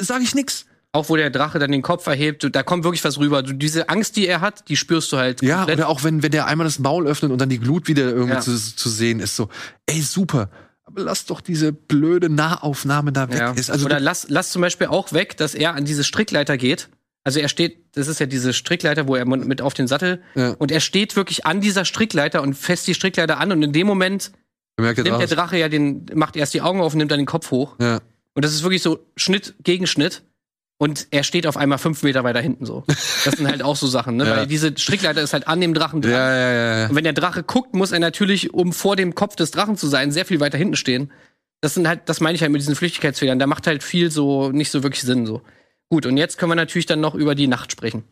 sag ich nix. Auch wo der Drache dann den Kopf erhebt, da kommt wirklich was rüber. Du, diese Angst, die er hat, die spürst du halt Ja, komplett. oder auch wenn, wenn der einmal das Maul öffnet und dann die Glut wieder irgendwie Ja. zu, zu sehen ist, so, ey, super. Aber lass doch diese blöde Nahaufnahme da weg. Ja. Ist also Oder lass, lass zum Beispiel auch weg, dass er an diese Strickleiter geht. Also er steht, das ist ja diese Strickleiter, wo er mit auf den Sattel Ja. und er steht wirklich an dieser Strickleiter und fässt die Strickleiter an und in dem Moment nimmt der Drache. Drache ja den, macht erst die Augen auf und nimmt dann den Kopf hoch. Ja. Und das ist wirklich so Schnitt gegen Schnitt. Und er steht auf einmal fünf Meter weiter hinten so. Das sind halt auch so Sachen, ne? [laughs] Ja. Weil diese Strickleiter ist halt an dem Drachen dran. Ja, ja, ja, ja. Und wenn der Drache guckt, muss er natürlich, um vor dem Kopf des Drachen zu sein, sehr viel weiter hinten stehen. Das sind halt, das meine ich halt mit diesen Flüchtigkeitsfehlern. Da macht halt viel so nicht so wirklich Sinn so. Gut, und jetzt können wir natürlich dann noch über die Nacht sprechen.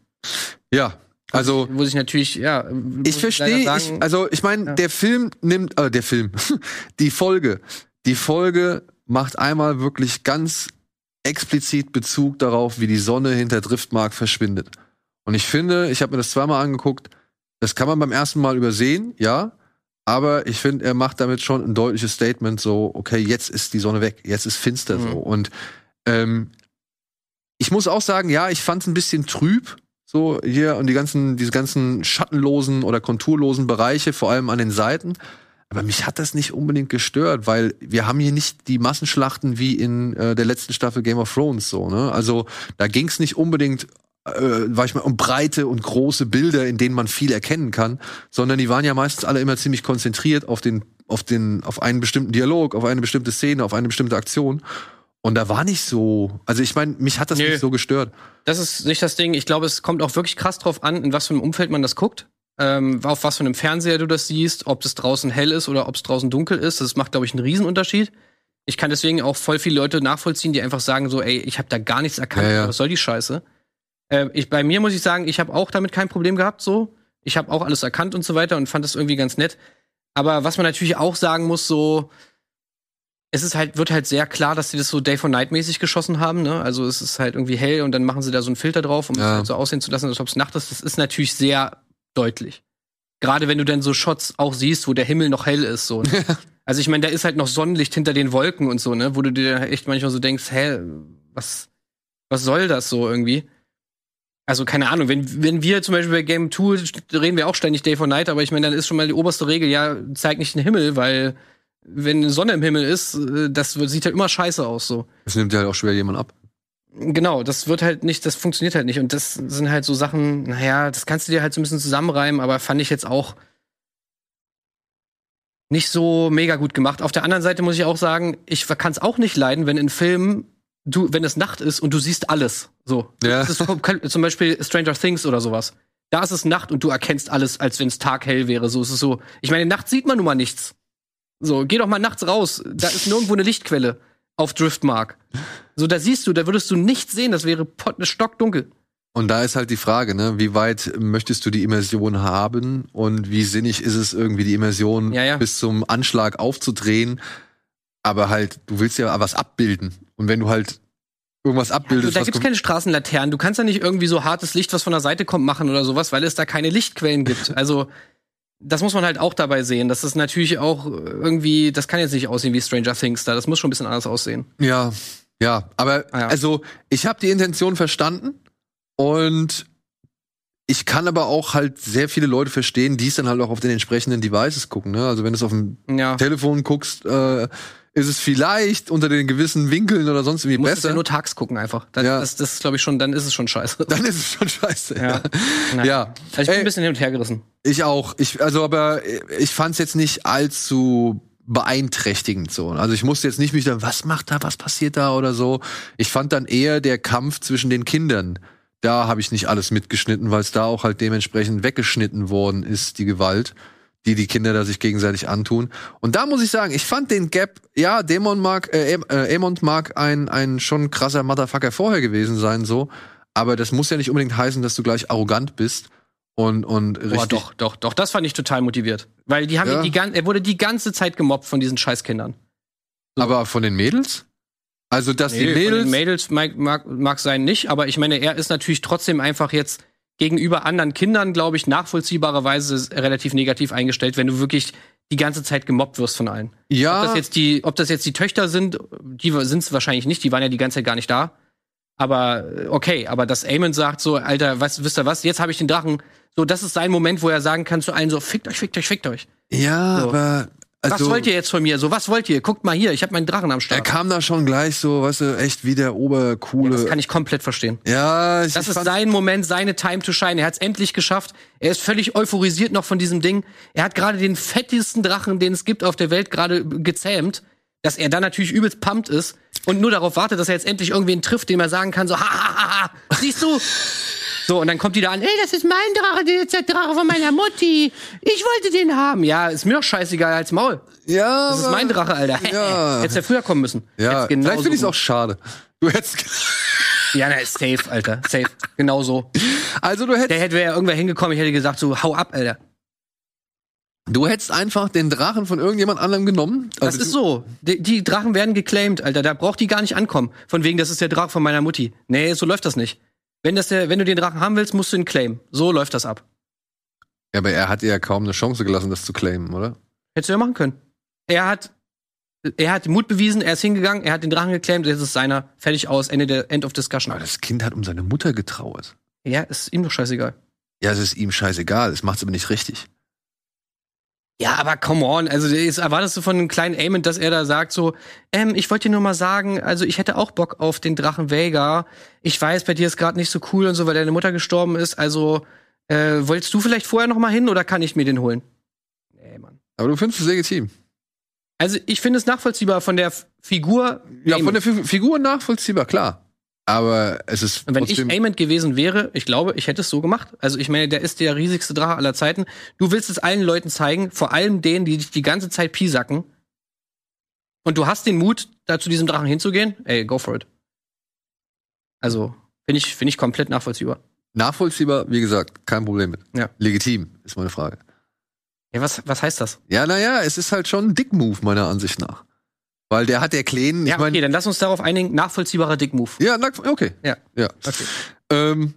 Ja, also Wo sich natürlich, ja. ich verstehe, also ich meine, Ja. der Film nimmt, äh, der Film, [laughs] die Folge, die Folge macht einmal wirklich ganz explizit Bezug darauf, wie die Sonne hinter Driftmark verschwindet. Und ich finde, ich habe mir das zweimal angeguckt, das kann man beim ersten Mal übersehen, ja, aber ich finde, er macht damit schon ein deutliches Statement, so, okay, jetzt ist die Sonne weg, jetzt ist finster Mhm. so. Und ähm, ich muss auch sagen, ja, ich fand es ein bisschen trüb, so hier und die ganzen, diese ganzen schattenlosen oder konturlosen Bereiche, vor allem an den Seiten. Aber mich hat das nicht unbedingt gestört, weil wir haben hier nicht die Massenschlachten wie in äh, der letzten Staffel Game of Thrones so, ne? Also da ging es nicht unbedingt äh, war ich mal, um breite und große Bilder, in denen man viel erkennen kann, sondern die waren ja meistens alle immer ziemlich konzentriert auf den, auf den, auf einen bestimmten Dialog, auf eine bestimmte Szene, auf eine bestimmte Aktion. Und da war nicht so, also ich meine, mich hat das Nö. nicht so gestört. Das ist nicht das Ding. Ich glaube, es kommt auch wirklich krass drauf an, in was für einem Umfeld man das guckt. Ähm, auf was für einem Fernseher du das siehst, ob es draußen hell ist oder ob es draußen dunkel ist. Das macht, glaube ich, einen Riesenunterschied. Ich kann deswegen auch voll viele Leute nachvollziehen, die einfach sagen so, ey, ich habe da gar nichts erkannt, Ja, ja. was soll die Scheiße? Äh, ich, bei mir muss ich sagen, ich habe auch damit kein Problem gehabt, so. Ich habe auch alles erkannt und so weiter und fand das irgendwie ganz nett. Aber was man natürlich auch sagen muss, so, es ist halt, wird halt sehr klar, dass sie das so Day for Night mäßig geschossen haben, ne? Also es ist halt irgendwie hell und dann machen sie da so einen Filter drauf, um es Ja. halt so aussehen zu lassen, als ob es Nacht ist. Das ist natürlich sehr deutlich. Gerade wenn du dann so Shots auch siehst, wo der Himmel noch hell ist, so. Ne? [laughs] also ich meine, da ist halt noch Sonnenlicht hinter den Wolken und so, ne? Wo du dir echt manchmal so denkst, hä, was, was soll das so irgendwie? Also keine Ahnung, wenn, wenn wir zum Beispiel bei Game 2 reden wir auch ständig Day for Night, aber ich meine, dann ist schon mal die oberste Regel, ja, zeig nicht den Himmel, weil wenn eine Sonne im Himmel ist, äh, das sieht halt immer scheiße aus so. Das nimmt ja halt auch schwer jemand ab. Genau, das wird halt nicht, das funktioniert halt nicht. Und das sind halt so Sachen, naja, das kannst du dir halt so ein bisschen zusammenreimen, aber fand ich jetzt auch nicht so mega gut gemacht. Auf der anderen Seite muss ich auch sagen, ich kann es auch nicht leiden, wenn in Filmen du, wenn es Nacht ist und du siehst alles. So. Ja. Das ist zum Beispiel Stranger Things oder sowas. Da ist es Nacht und du erkennst alles, als wenn es taghell wäre. So ist es so. Ich meine, nachts sieht man nun mal nichts. So, geh doch mal nachts raus. Da ist nirgendwo eine Lichtquelle auf Driftmark. So, da siehst du, da würdest du nichts sehen. Das wäre stockdunkel. Und da ist halt die Frage, ne, wie weit möchtest du die Immersion haben und wie sinnig ist es irgendwie die Immersion Ja, ja. bis zum Anschlag aufzudrehen, aber halt du willst ja was abbilden und wenn du halt irgendwas Also, abbildest, da was gibt's keine Straßenlaternen. Du kannst ja nicht irgendwie so hartes Licht, was von der Seite kommt, machen oder sowas, weil es da keine Lichtquellen gibt. Also, das muss man halt auch dabei sehen. Das ist natürlich auch irgendwie, das kann jetzt nicht aussehen wie Stranger Things da. Das muss schon ein bisschen anders aussehen. Ja, ja, aber Ah, ja. also ich habe die Intention verstanden und ich kann aber auch halt sehr viele Leute verstehen, die es dann halt auch auf den entsprechenden Devices gucken. Ne? Also wenn du es auf dem Ja. Telefon guckst, äh, ist es vielleicht unter den gewissen Winkeln oder sonst irgendwie Du musst es besser. ja nur tags gucken einfach. Das, Ja. das, das ist, glaube ich, schon, dann ist es schon scheiße. [laughs] dann ist es schon scheiße. Ja. Ja, ja. Also ich bin Ey, ein bisschen hin und her gerissen. ich auch. Ich, also, aber ich fand es jetzt nicht allzu beeinträchtigend so. Also ich musste jetzt nicht mich dann, was macht da, was passiert da oder so. Ich fand dann eher der Kampf zwischen den Kindern. Da habe ich nicht alles mitgeschnitten, weil es da auch halt dementsprechend weggeschnitten worden ist, die Gewalt, die die Kinder da sich gegenseitig antun. Und da muss ich sagen, ich fand den Gap, ja, Dämon mag, äh, äh, Amond mag ein, ein schon krasser Motherfucker vorher gewesen sein, so. Aber das muss ja nicht unbedingt heißen, dass du gleich arrogant bist und, und richtig. Boah, doch, doch, doch. Das fand ich total motiviert. Weil die haben Ja. ihn die gan er wurde die ganze Zeit gemobbt von diesen Scheißkindern. Aber von den Mädels? Also, dass die Nee, von Mädels. den Mädels mag, mag, mag sein nicht, aber ich meine, er ist natürlich trotzdem einfach jetzt gegenüber anderen Kindern, glaube ich, nachvollziehbarerweise relativ negativ eingestellt, wenn du wirklich die ganze Zeit gemobbt wirst von allen. Ob ja, das jetzt die, ob das jetzt die Töchter sind, die sind es wahrscheinlich nicht, die waren ja die ganze Zeit gar nicht da. Aber äh, okay, aber dass Eamon sagt so, Alter, was, wisst ihr was, jetzt habe ich den Drachen. So, das ist sein Moment, wo er sagen kann zu allen so, fickt euch, fickt euch, fickt euch. ja, So. aber. Also, was wollt ihr jetzt von mir? So, was wollt ihr? Guckt mal hier, ich habe meinen Drachen am Er Start. kam da schon gleich so, weißt du, echt wie der Ja, obercoole. das kann ich komplett verstehen. Ja, ich, Das ist sein Moment, seine Time to shine. Er hat es endlich geschafft. Er ist völlig euphorisiert noch von diesem Ding. Er hat gerade den fettesten Drachen, den es gibt auf der Welt, gerade gezähmt. Dass er dann natürlich übelst pumped ist und nur darauf wartet, dass er jetzt endlich irgendwen trifft, dem er sagen kann, so, ha, ha, ha, ha, siehst du? So, und dann kommt die da an, ey, das ist mein Drache, das ist der Drache von meiner Mutti. Ich wollte den haben. Ja, ist mir doch scheißegal als Maul. ja, Das ist mein Drache, Alter. Ja. [laughs] Hättest ja früher kommen müssen. Ja, vielleicht finde ich es auch schade. Du hättest, [laughs] Ja, na, ist safe, Alter. Safe. Genau so. also du Der hättest, hätte wäre ja irgendwer hingekommen, ich hätte gesagt, so, hau ab, Alter. du hättest einfach den Drachen von irgendjemand anderem genommen. Das Also ist so. Die, die Drachen werden geclaimed, Alter. Da braucht die gar nicht ankommen. Von wegen, das ist der Drache von meiner Mutti. Nee, so läuft das nicht. Wenn, das der, wenn du den Drachen haben willst, musst du ihn claimen. So läuft das ab. Ja, aber er hat ihr ja kaum eine Chance gelassen, das zu claimen, oder? Hättest du ja machen können. Er hat, er hat Mut bewiesen, er ist hingegangen, er hat den Drachen geclaimed, jetzt ist seiner. Fertig aus, Ende der End of Discussion. Aber das Kind hat um seine Mutter getrauert. Ja, ist ihm doch scheißegal. Ja, es ist ihm scheißegal, es macht's aber nicht richtig. Ja, aber come on, also jetzt erwartest du von einem kleinen Amon, dass er da sagt so, ähm, ich wollte dir nur mal sagen, also ich hätte auch Bock auf den Drachen Vega. Ich weiß, bei dir ist gerade nicht so cool und so, weil deine Mutter gestorben ist. Also äh, wolltest du vielleicht vorher noch mal hin oder kann ich mir den holen? Nee, Mann. Aber du findest es legitim. Also ich finde es nachvollziehbar von der F Figur. Ja, Amon. von der Fi- Figur nachvollziehbar, klar. Aber es ist Und wenn ich Amond gewesen wäre, ich glaube, ich hätte es so gemacht. Also ich meine, der ist der riesigste Drache aller Zeiten. Du willst es allen Leuten zeigen, vor allem denen, die dich die ganze Zeit piesacken. Und du hast den Mut, da zu diesem Drachen hinzugehen. Ey, go for it. Also, finde ich, finde ich komplett nachvollziehbar. nachvollziehbar, wie gesagt, kein Problem mit. Ja. Legitim, ist meine Frage. Ja, was, was heißt das? Ja, naja, es ist halt schon ein Dick-Move, meiner Ansicht nach. Weil der hat der Kleinen, Ja, ich meine. okay, dann lass uns darauf einigen. Nachvollziehbarer Dick-Move. Ja, okay. Ja. ja. Okay. Ähm,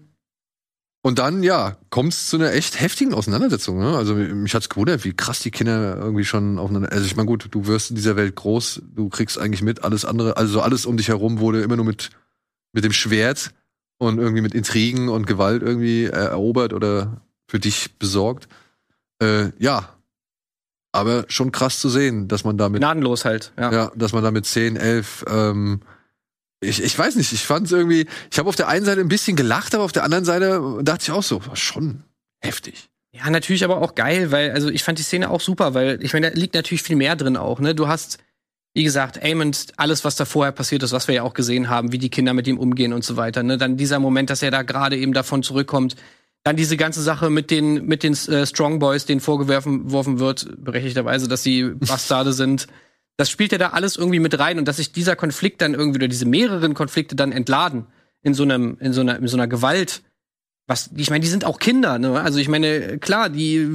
und dann, ja, kommt es zu einer echt heftigen Auseinandersetzung. Ne? Also mich hat's gewundert, wie krass die Kinder irgendwie schon aufeinander. Also ich meine, gut, du wirst in dieser Welt groß, du kriegst eigentlich mit, alles andere, also alles um dich herum wurde immer nur mit, mit dem Schwert und irgendwie mit Intrigen und Gewalt irgendwie äh, erobert oder für dich besorgt. Äh, ja. Aber schon krass zu sehen, dass man damit Gnadenlos halt. Ja. ja, dass man da mit 10, 11, ähm, ich, ich weiß nicht, ich fand es irgendwie, ich habe auf der einen Seite ein bisschen gelacht, aber auf der anderen Seite dachte ich auch so, war schon heftig. Ja, natürlich aber auch geil, weil, also ich fand die Szene auch super, weil ich meine, da liegt natürlich viel mehr drin auch, ne? Du hast, wie gesagt, Amond, alles, was da vorher passiert ist, was wir ja auch gesehen haben, wie die Kinder mit ihm umgehen und so weiter, ne? Dann dieser Moment, dass er da gerade eben davon zurückkommt. Dann diese ganze Sache mit den, mit den äh, Strong Boys, denen vorgeworfen geworfen wird, berechtigterweise, dass sie [laughs] Bastarde sind. Das spielt ja da alles irgendwie mit rein und dass sich dieser Konflikt dann irgendwie oder diese mehreren Konflikte dann entladen in so einem, in so einer, in so einer Gewalt, was, ich meine, die sind auch Kinder, ne? Also ich meine, klar, die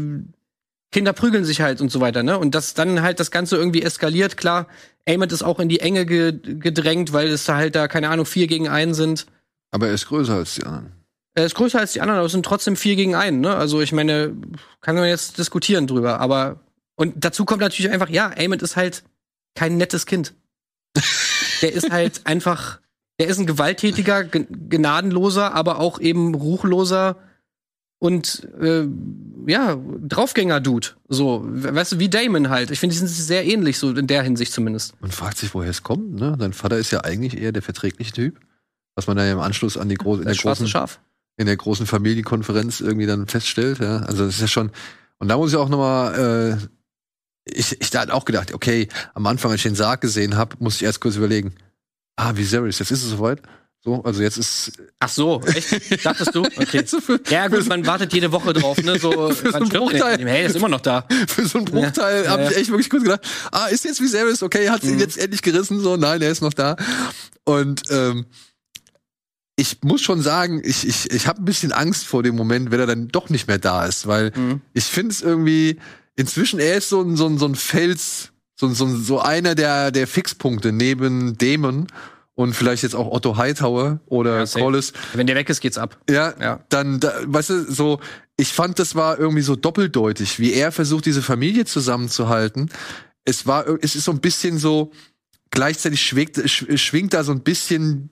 Kinder prügeln sich halt und so weiter, ne? Und dass dann halt das Ganze irgendwie eskaliert, klar, Amond ist auch in die Enge ge gedrängt, weil es da halt da, keine Ahnung, vier gegen einen sind. Aber er ist größer als die anderen. Er ist größer als die anderen, aber es sind trotzdem vier gegen einen, ne? Also ich meine, kann man jetzt diskutieren drüber, aber und dazu kommt natürlich einfach, ja, Amond ist halt kein nettes Kind. [laughs] Der ist halt einfach, der ist ein gewalttätiger, ge- gnadenloser, aber auch eben ruchloser und äh, ja, Draufgänger-Dude. So, we- weißt du, wie Damon halt. Ich finde, die sind sehr ähnlich, so in der Hinsicht zumindest. Man fragt sich, woher es kommt, ne? Dein Vater ist ja eigentlich eher der verträgliche Typ. Was man da ja im Anschluss an die große, in der großen, Schaf. In der großen Familienkonferenz irgendwie dann feststellt, ja. Also das ist ja schon, und da muss ich auch nochmal, äh, ich, ich da auch gedacht, okay, am Anfang, als ich den Sarg gesehen habe, muss ich erst kurz überlegen, ah, Viserys, jetzt ist es soweit. So, also jetzt ist Ach so, echt? Dachtest du? [laughs] Okay. so für, Ja, gut, man wartet jede Woche drauf, ne? So, [laughs] Für so einen Bruchteil. der? Hey, ist immer noch da. für so einen Bruchteil Ja, habe ja, ich echt wirklich kurz gedacht, ah, ist jetzt Viserys, okay, hat ihn Mhm. jetzt endlich gerissen, so, nein, er ist noch da. Und ähm, ich muss schon sagen, ich, ich, ich habe ein bisschen Angst vor dem Moment, wenn er dann doch nicht mehr da ist, weil Mhm. ich finde es irgendwie, inzwischen, er ist so ein, so ein, so ein Fels, so, ein- so, ein- so einer der, der Fixpunkte neben Damon und vielleicht jetzt auch Otto Hightower oder Ja. Collis. Wenn der weg ist, geht's ab. Ja, Ja. dann, da, weißt du, so, ich fand, das war irgendwie so doppeldeutig, wie er versucht, diese Familie zusammenzuhalten. Es war, es ist so ein bisschen so, gleichzeitig schwingt, sch- schwingt da so ein bisschen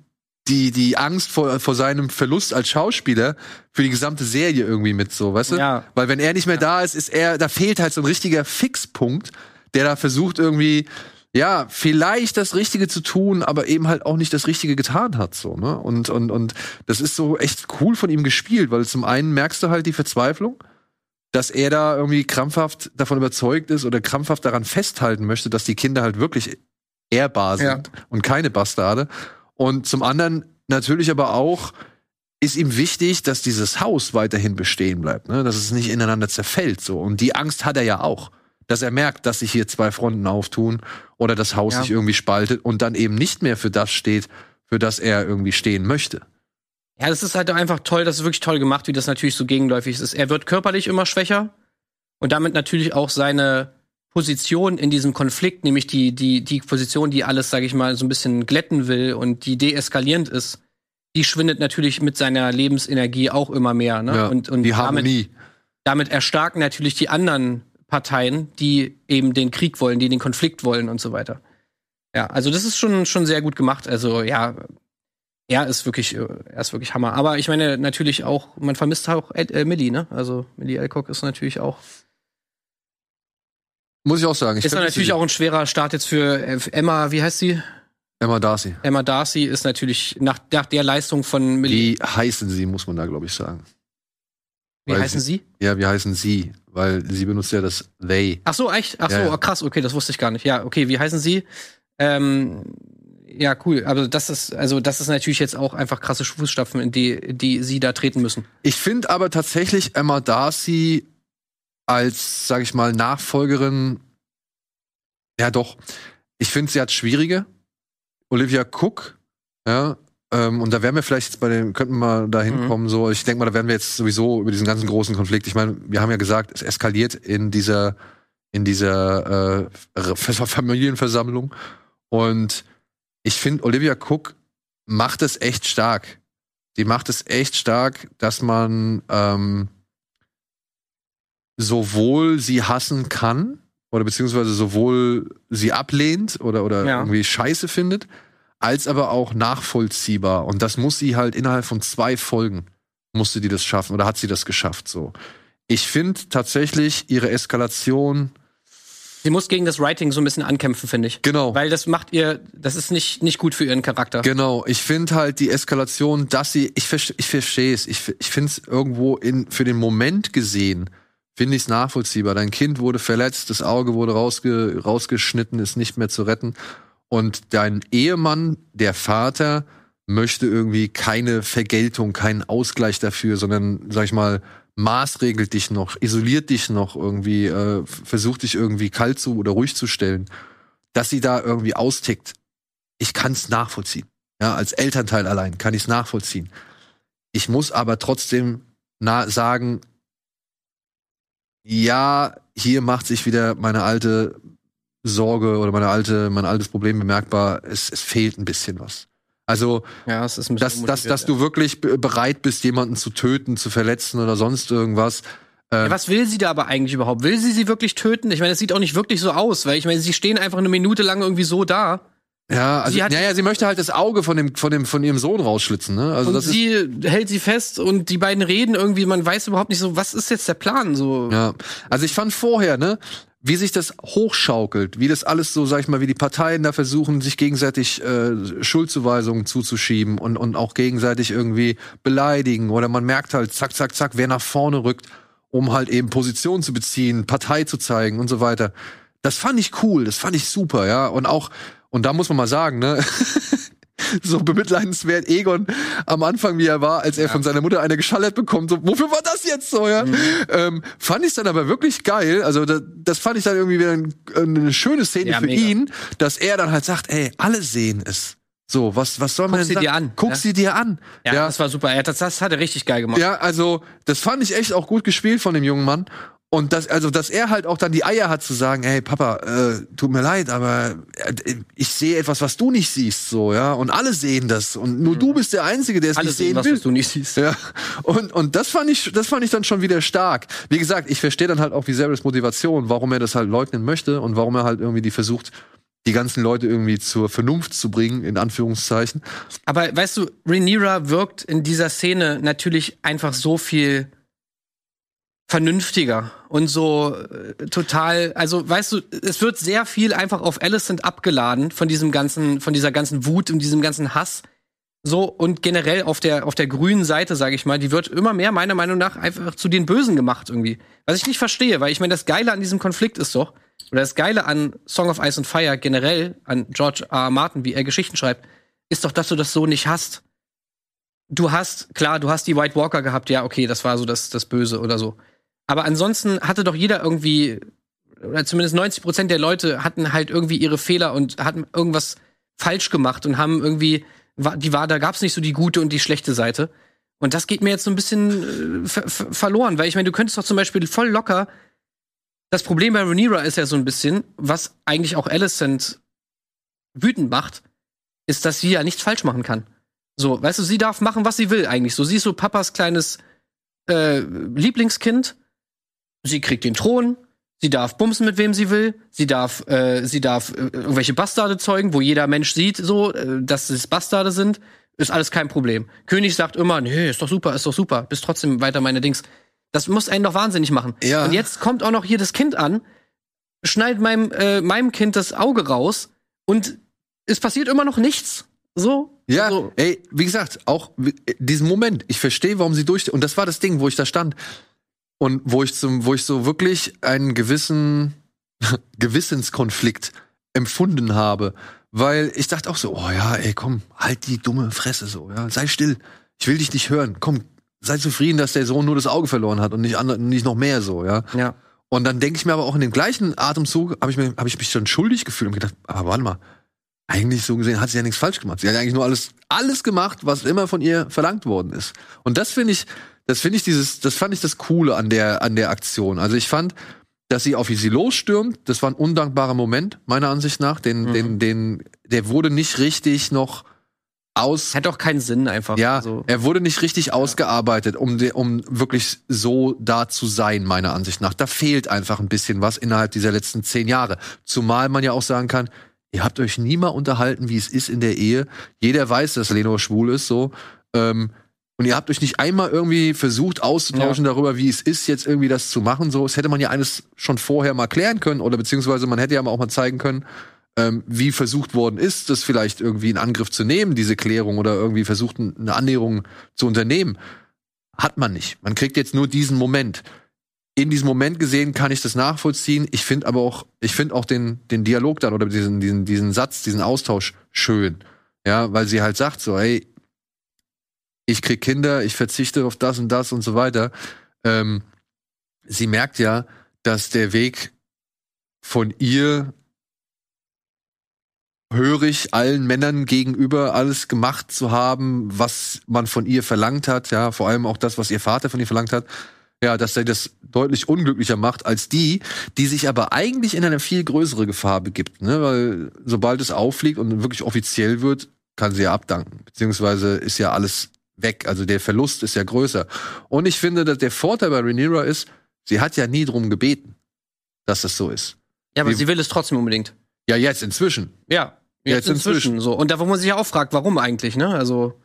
die, die Angst vor, vor seinem Verlust als Schauspieler für die gesamte Serie irgendwie mit so, weißt du? Ja. Weil wenn er nicht mehr da ist, ist er, da fehlt halt so ein richtiger Fixpunkt, der da versucht irgendwie, ja, vielleicht das Richtige zu tun, aber eben halt auch nicht das Richtige getan hat, so, ne? Und, und, und das ist so echt cool von ihm gespielt, weil zum einen merkst du halt die Verzweiflung, dass er da irgendwie krampfhaft davon überzeugt ist oder krampfhaft daran festhalten möchte, dass die Kinder halt wirklich ehrbar sind Ja. und keine Bastarde. Und zum anderen natürlich aber auch ist ihm wichtig, dass dieses Haus weiterhin bestehen bleibt, ne? dass es nicht ineinander zerfällt. So. Und die Angst hat er ja auch, dass er merkt, dass sich hier zwei Fronten auftun oder das Haus Ja. sich irgendwie spaltet und dann eben nicht mehr für das steht, für das er irgendwie stehen möchte. Ja, das ist halt einfach toll, das ist wirklich toll gemacht, wie das natürlich so gegenläufig ist. Er wird körperlich immer schwächer und damit natürlich auch seine Position in diesem Konflikt, nämlich die, die, die Position, die alles, sage ich mal, so ein bisschen glätten will und die deeskalierend ist, die schwindet natürlich mit seiner Lebensenergie auch immer mehr. Ne? Ja, und, und die damit, Harmonie. damit erstarken natürlich die anderen Parteien, die eben den Krieg wollen, die den Konflikt wollen und so weiter. Ja, also das ist schon, schon sehr gut gemacht. Also ja, er ist wirklich, äh, er ist wirklich Hammer. Aber ich meine natürlich auch, man vermisst auch Ed, äh, Millie, ne? Also Millie Alcock ist natürlich auch, Muss ich auch sagen. Ich ist natürlich sie. auch ein schwerer Start jetzt für äh, Emma, wie heißt sie? Emma Darcy. Emma Darcy ist natürlich nach, nach der Leistung von Millie. Wie heißen sie, muss man da, glaube ich, sagen. Wie weil heißen sie? Ja, wie heißen sie? Weil sie benutzt ja das they. Ach so, echt? Ach so, Ja, oh, krass, okay, das wusste ich gar nicht. Ja, okay, wie heißen sie? Ähm, Ja, cool. Aber das ist, also das ist natürlich jetzt auch einfach krasse Fußstapfen, in die, die sie da treten müssen. Ich finde aber tatsächlich Emma Darcy als, sag ich mal, Nachfolgerin, ja doch, ich finde, sie hat schwierige. Olivia Cook, ja, ähm, und da werden wir vielleicht jetzt bei den, könnten wir mal da hinkommen, mhm. so, ich denke mal, da werden wir jetzt sowieso über diesen ganzen großen Konflikt, ich meine, wir haben ja gesagt, es eskaliert in dieser, in dieser äh, Familienversammlung. Und ich finde, Olivia Cook macht es echt stark. Die macht es echt stark, dass man ähm, sowohl sie hassen kann oder beziehungsweise sowohl sie ablehnt oder, oder ja. irgendwie scheiße findet, als aber auch nachvollziehbar. Und das muss sie halt innerhalb von zwei Folgen musste die das schaffen oder hat sie das geschafft so. Ich finde tatsächlich ihre Eskalation Sie muss gegen das Writing so ein bisschen ankämpfen, finde ich. Genau. Weil das macht ihr, das ist nicht, nicht gut für ihren Charakter. Genau. Ich finde halt die Eskalation, dass sie, ich, ich verstehe es. Ich, ich finde es irgendwo in, für den Moment gesehen, finde ich es nachvollziehbar. Dein Kind wurde verletzt, das Auge wurde rausge, rausgeschnitten, ist nicht mehr zu retten. Und dein Ehemann, der Vater, möchte irgendwie keine Vergeltung, keinen Ausgleich dafür, sondern, sag ich mal, maßregelt dich noch, isoliert dich noch irgendwie, äh, versucht dich irgendwie kalt zu oder ruhig zu stellen, dass sie da irgendwie austickt. Ich kann es nachvollziehen. Ja, als Elternteil allein kann ich es nachvollziehen. Ich muss aber trotzdem sagen, ja, hier macht sich wieder meine alte Sorge oder meine alte, mein altes Problem bemerkbar. Es, es fehlt ein bisschen was. Also, ja, dass, dass, dass du wirklich bereit bist, jemanden zu töten, zu verletzen oder sonst irgendwas. Ja, ähm, was will sie da aber eigentlich überhaupt? Will sie sie wirklich töten? Ich meine, es sieht auch nicht wirklich so aus, weil ich meine, sie stehen einfach eine Minute lang irgendwie so da. Ja, also, sie hat, ja, ja, sie möchte halt das Auge von dem, von dem, von ihrem Sohn rausschlitzen, ne? Also, und das sie ist, hält sie fest und die beiden reden irgendwie, man weiß überhaupt nicht so, was ist jetzt der Plan, so. Ja. Also ich fand vorher, ne? wie sich das hochschaukelt, wie das alles so, sag ich mal, wie die Parteien da versuchen, sich gegenseitig äh, Schuldzuweisungen zuzuschieben und, und auch gegenseitig irgendwie beleidigen. Oder man merkt halt, zack, zack, zack, wer nach vorne rückt, um halt eben Position zu beziehen, Partei zu zeigen und so weiter. Das fand ich cool, das fand ich super, ja. Und auch, und da muss man mal sagen, ne, [laughs] so bemitleidenswert Egon am Anfang, wie er war, als er ja. von seiner Mutter eine geschallert bekommt. So, wofür war das jetzt so, ja? Mhm. Ähm, fand ich dann aber wirklich geil. Also das, das fand ich dann irgendwie wieder ein, eine schöne Szene ja, für mega. ihn, dass er dann halt sagt, ey, alle sehen es. So, was, was soll man Guck denn sie dir an. Guck ja? sie dir an. Ja, das war super. Ja, das, das hat er richtig geil gemacht. Ja, also, das fand ich echt auch gut gespielt von dem jungen Mann. Und das, also, dass er halt auch dann die Eier hat zu sagen, hey Papa, äh, tut mir leid, aber äh, ich sehe etwas, was du nicht siehst, so, ja. Und alle sehen das. Und nur mhm. du bist der Einzige, der es nicht sehen, sehen will. was du nicht siehst. Ja. Und, und das fand ich, das fand ich dann schon wieder stark. Wie gesagt, ich verstehe dann halt auch Viserys Motivation, warum er das halt leugnen möchte und warum er halt irgendwie die versucht, die ganzen Leute irgendwie zur Vernunft zu bringen, in Anführungszeichen. Aber weißt du, Rhaenyra wirkt in dieser Szene natürlich einfach so viel vernünftiger und so äh, total, also weißt du, es wird sehr viel einfach auf Alicent abgeladen von diesem ganzen, von dieser ganzen Wut und diesem ganzen Hass. So und generell auf der auf der grünen Seite, sage ich mal, die wird immer mehr meiner Meinung nach einfach zu den Bösen gemacht irgendwie. Was ich nicht verstehe, weil ich meine, das Geile an diesem Konflikt ist doch oder das Geile an Song of Ice and Fire generell an George R. Martin, wie er Geschichten schreibt, ist doch, dass du das so nicht hast. Du hast klar, du hast die White Walker gehabt, ja, okay, das war so das das Böse oder so. Aber ansonsten hatte doch jeder irgendwie, oder zumindest 90 Prozent der Leute hatten halt irgendwie ihre Fehler und hatten irgendwas falsch gemacht und haben irgendwie, die war, da gab's nicht so die gute und die schlechte Seite. Und das geht mir jetzt so ein bisschen äh, verloren, weil ich meine, du könntest doch zum Beispiel voll locker. Das Problem bei Rhaenyra ist ja so ein bisschen, was eigentlich auch Alicent wütend macht, ist, dass sie ja nichts falsch machen kann. So, weißt du, sie darf machen, was sie will eigentlich. So, sie ist so Papas kleines äh, Lieblingskind sie kriegt den Thron, sie darf bumsen mit wem sie will, sie darf, äh, sie darf äh, irgendwelche Bastarde zeugen, wo jeder Mensch sieht, so, äh, dass es Bastarde sind, ist alles kein Problem. König sagt immer, nee, ist doch super, ist doch super, bist trotzdem weiter meine Dings. Das muss einen doch wahnsinnig machen. Ja. Und jetzt kommt auch noch hier das Kind an, schneidet meinem, äh, meinem Kind das Auge raus und es passiert immer noch nichts. So. Ja, so. ey, wie gesagt, auch diesen Moment, ich verstehe, warum sie durch, und das war das Ding, wo ich da stand und wo ich zum, wo ich so wirklich einen gewissen [laughs] Gewissenskonflikt empfunden habe, weil ich dachte auch so, oh ja, ey, komm, halt die dumme Fresse so, ja, sei still. Ich will dich nicht hören. Komm, sei zufrieden, dass der Sohn nur das Auge verloren hat und nicht, andere, nicht noch mehr so, ja. Ja. Und dann denke ich mir aber auch in dem gleichen Atemzug, habe ich, mir- hab ich mich dann schuldig gefühlt und gedacht, aber warte mal, eigentlich so gesehen hat sie ja nichts falsch gemacht. Sie hat eigentlich nur alles, alles gemacht, was immer von ihr verlangt worden ist. Und das finde ich, das finde ich dieses, das fand ich das Coole an der, an der Aktion. Also ich fand, dass sie auf sie losstürmt, das war ein undankbarer Moment, meiner Ansicht nach. Den, Mhm. den, den, der wurde nicht richtig noch aus, Hat auch keinen Sinn einfach. ja, So. er wurde nicht richtig ausgearbeitet, um, um wirklich so da zu sein, meiner Ansicht nach. Da fehlt einfach ein bisschen was innerhalb dieser letzten zehn Jahre. Zumal man ja auch sagen kann, ihr habt euch nie mal unterhalten, wie es ist in der Ehe. Jeder weiß, dass Leno schwul ist, so. Ähm, und ihr habt euch nicht einmal irgendwie versucht auszutauschen darüber, wie es ist, jetzt irgendwie das zu machen. So, es hätte man ja eines schon vorher mal klären können oder beziehungsweise man hätte ja auch mal zeigen können, ähm, wie versucht worden ist, das vielleicht irgendwie in Angriff zu nehmen, diese Klärung oder irgendwie versucht, eine Annäherung zu unternehmen. Hat man nicht. Man kriegt jetzt nur diesen Moment. In diesem Moment gesehen kann ich das nachvollziehen. Ich finde aber auch, ich finde auch den, den Dialog dann oder diesen, diesen, diesen Satz, diesen Austausch schön. Ja, weil sie halt sagt so, hey, ich krieg Kinder, ich verzichte auf das und das und so weiter. Ähm, sie merkt ja, dass der Weg von ihr hörig allen Männern gegenüber alles gemacht zu haben, was man von ihr verlangt hat, ja, vor allem auch das, was ihr Vater von ihr verlangt hat, ja, dass er das deutlich unglücklicher macht als die, die sich aber eigentlich in eine viel größere Gefahr begibt, ne, weil sobald es auffliegt und wirklich offiziell wird, kann sie ja abdanken, beziehungsweise ist ja alles weg, also der Verlust ist ja größer. Und ich finde, dass der Vorteil bei Rhaenyra ist, sie hat ja nie drum gebeten, dass das so ist. ja, aber wie- sie will es trotzdem unbedingt. Ja, jetzt inzwischen. Ja. Jetzt Jetzt, inzwischen. inzwischen. So. Und da, wo man sich ja auch fragt, warum eigentlich, ne? Also.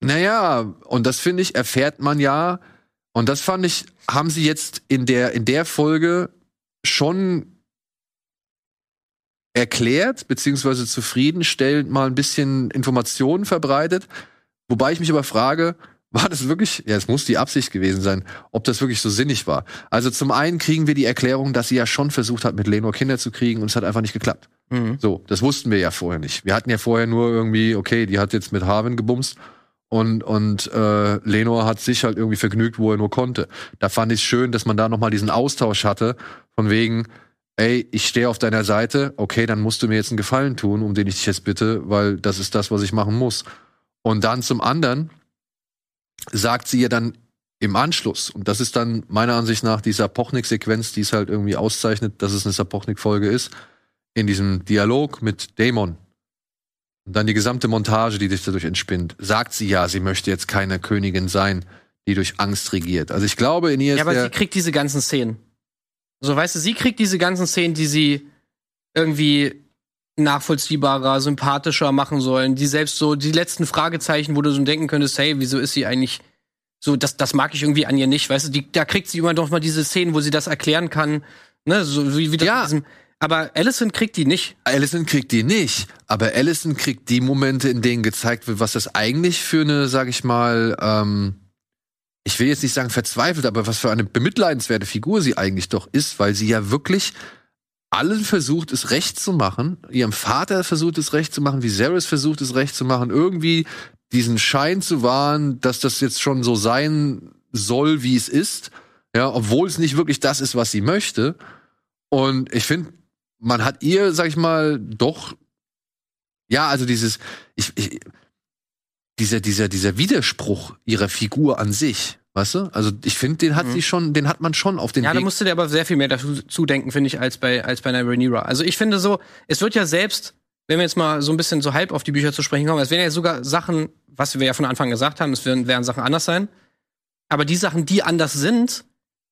Naja, und das finde ich, erfährt man ja, und das fand ich, haben sie jetzt in der, in der Folge schon erklärt, beziehungsweise zufriedenstellend mal ein bisschen Informationen verbreitet. Wobei ich mich aber frage, war das wirklich, ja, es muss die Absicht gewesen sein, ob das wirklich so sinnig war. Also zum einen kriegen wir die Erklärung, dass sie ja schon versucht hat, mit Lenor Kinder zu kriegen und es hat einfach nicht geklappt. Mhm. So, das wussten wir ja vorher nicht. Wir hatten ja vorher nur irgendwie, okay, die hat jetzt mit Harvin gebumst und, und äh, Lenor hat sich halt irgendwie vergnügt, wo er nur konnte. Da fand ich schön, dass man da nochmal diesen Austausch hatte, von wegen, ey, ich stehe auf deiner Seite, okay, dann musst du mir jetzt einen Gefallen tun, um den ich dich jetzt bitte, weil das ist das, was ich machen muss. Und dann zum anderen sagt sie ja dann im Anschluss, und das ist dann meiner Ansicht nach die Sapochnik-Sequenz, die es halt irgendwie auszeichnet, dass es eine Sapochnik-Folge ist, in diesem Dialog mit Damon und dann die gesamte Montage, die sich dadurch entspinnt, sagt sie ja, sie möchte jetzt keine Königin sein, die durch Angst regiert. Also ich glaube, in ihr ist Ja, aber sie kriegt diese ganzen Szenen. So, weißt du, sie kriegt diese ganzen Szenen, die sie irgendwie nachvollziehbarer, sympathischer machen sollen. Die selbst so, die letzten Fragezeichen, wo du so denken könntest, hey, wieso ist sie eigentlich so, das, das mag ich irgendwie an ihr nicht, weißt du, die, da kriegt sie immer doch mal diese Szenen, wo sie das erklären kann, ne, so wie, wie das Ja. diesem, aber Allison kriegt die nicht. Allison kriegt die nicht, aber Allison kriegt die Momente, in denen gezeigt wird, was das eigentlich für eine, sag ich mal, ähm, ich will jetzt nicht sagen verzweifelt, aber was für eine bemitleidenswerte Figur sie eigentlich doch ist, weil sie ja wirklich allen versucht, es recht zu machen. Ihrem Vater versucht, es recht zu machen, Viserys versucht, es recht zu machen, irgendwie diesen Schein zu wahren, dass das jetzt schon so sein soll, wie es ist. Ja, obwohl es nicht wirklich das ist, was sie möchte. Und ich finde, man hat ihr, sag ich mal, doch, ja, also dieses, ich, ich, dieser, dieser, dieser Widerspruch ihrer Figur an sich, weißt du? Also ich finde, den hat Mhm. sie schon, den hat man schon auf den Ja, da Weg. musst du dir aber sehr viel mehr dazu zudenken, finde ich, als bei, als bei einer Rhaenyra. Also ich finde so, es wird ja selbst, wenn wir jetzt mal so ein bisschen so halb auf die Bücher zu sprechen kommen, es werden ja sogar Sachen, was wir ja von Anfang gesagt haben, es werden, werden Sachen anders sein. Aber die Sachen, die anders sind,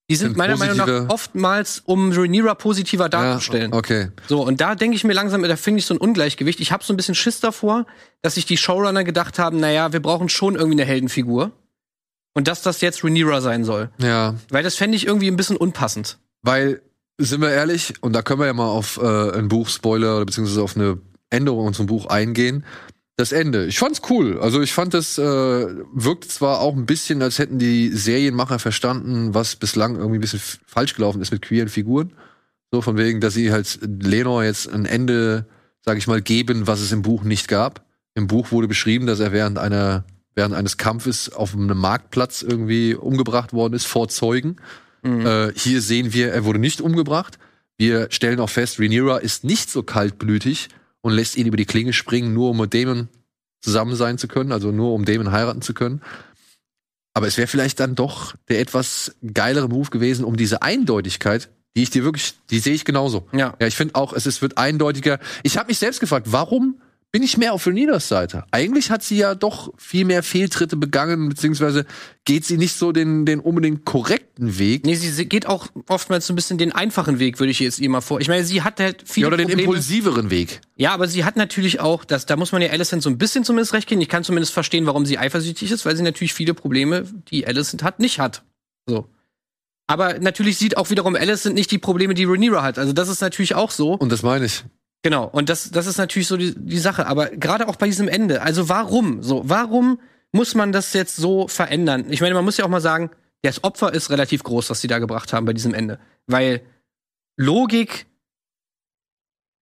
die sind Sind meiner Meinung nach oftmals, um Rhaenyra positiver darzustellen. Ja, okay. So, und da denke ich mir langsam, da finde ich so ein Ungleichgewicht. Ich habe so ein bisschen Schiss davor, dass sich die Showrunner gedacht haben, naja, wir brauchen schon irgendwie eine Heldenfigur. Und dass das jetzt Rhaenyra sein soll. Ja, Weil das fände ich irgendwie ein bisschen unpassend. weil, sind wir ehrlich, und da können wir ja mal auf äh, ein Buch-Spoiler oder beziehungsweise auf eine Änderung unserem Buch eingehen. Das Ende. Ich fand's cool. Also ich fand das äh, wirkt zwar auch ein bisschen, als hätten die Serienmacher verstanden, was bislang irgendwie ein bisschen falsch gelaufen ist mit queeren Figuren. So von wegen, dass sie halt Lenor jetzt ein Ende sage ich mal, geben, was es im Buch nicht gab. Im Buch wurde beschrieben, dass er während einer während eines Kampfes auf einem Marktplatz irgendwie umgebracht worden ist vor Zeugen. Mhm. Äh, hier sehen wir, er wurde nicht umgebracht. Wir stellen auch fest, Rhaenyra ist nicht so kaltblütig und lässt ihn über die Klinge springen, nur um mit Damon zusammen sein zu können, also nur um Damon heiraten zu können. Aber es wäre vielleicht dann doch der etwas geilere Move gewesen, um diese Eindeutigkeit, die ich dir wirklich, die sehe ich genauso. Ja. Ja, ich finde auch, es, es wird eindeutiger. Ich habe mich selbst gefragt, warum bin ich mehr auf Renidas Seite. Eigentlich hat sie ja doch viel mehr Fehltritte begangen, beziehungsweise geht sie nicht so den, den unbedingt korrekten Weg. Nee, sie geht auch oftmals so ein bisschen den einfachen Weg, würde ich jetzt ihr mal vor. Ich meine, sie hat halt viele ja, oder den Probleme. impulsiveren Weg. Ja, aber sie hat natürlich auch, das, da muss man ja Alicent so ein bisschen zumindest recht geben. Ich kann zumindest verstehen, warum sie eifersüchtig ist, weil sie natürlich viele Probleme, die Alicent hat, nicht hat. So. Aber natürlich sieht auch wiederum Alicent nicht die Probleme, die Rhaenyra hat. Also das ist natürlich auch so. Und das meine ich. Genau, und das, das ist natürlich so die, die Sache. Aber gerade auch bei diesem Ende, also warum? So, warum muss man das jetzt so verändern? Ich meine, man muss ja auch mal sagen, das Opfer ist relativ groß, was sie da gebracht haben bei diesem Ende. Weil Logik,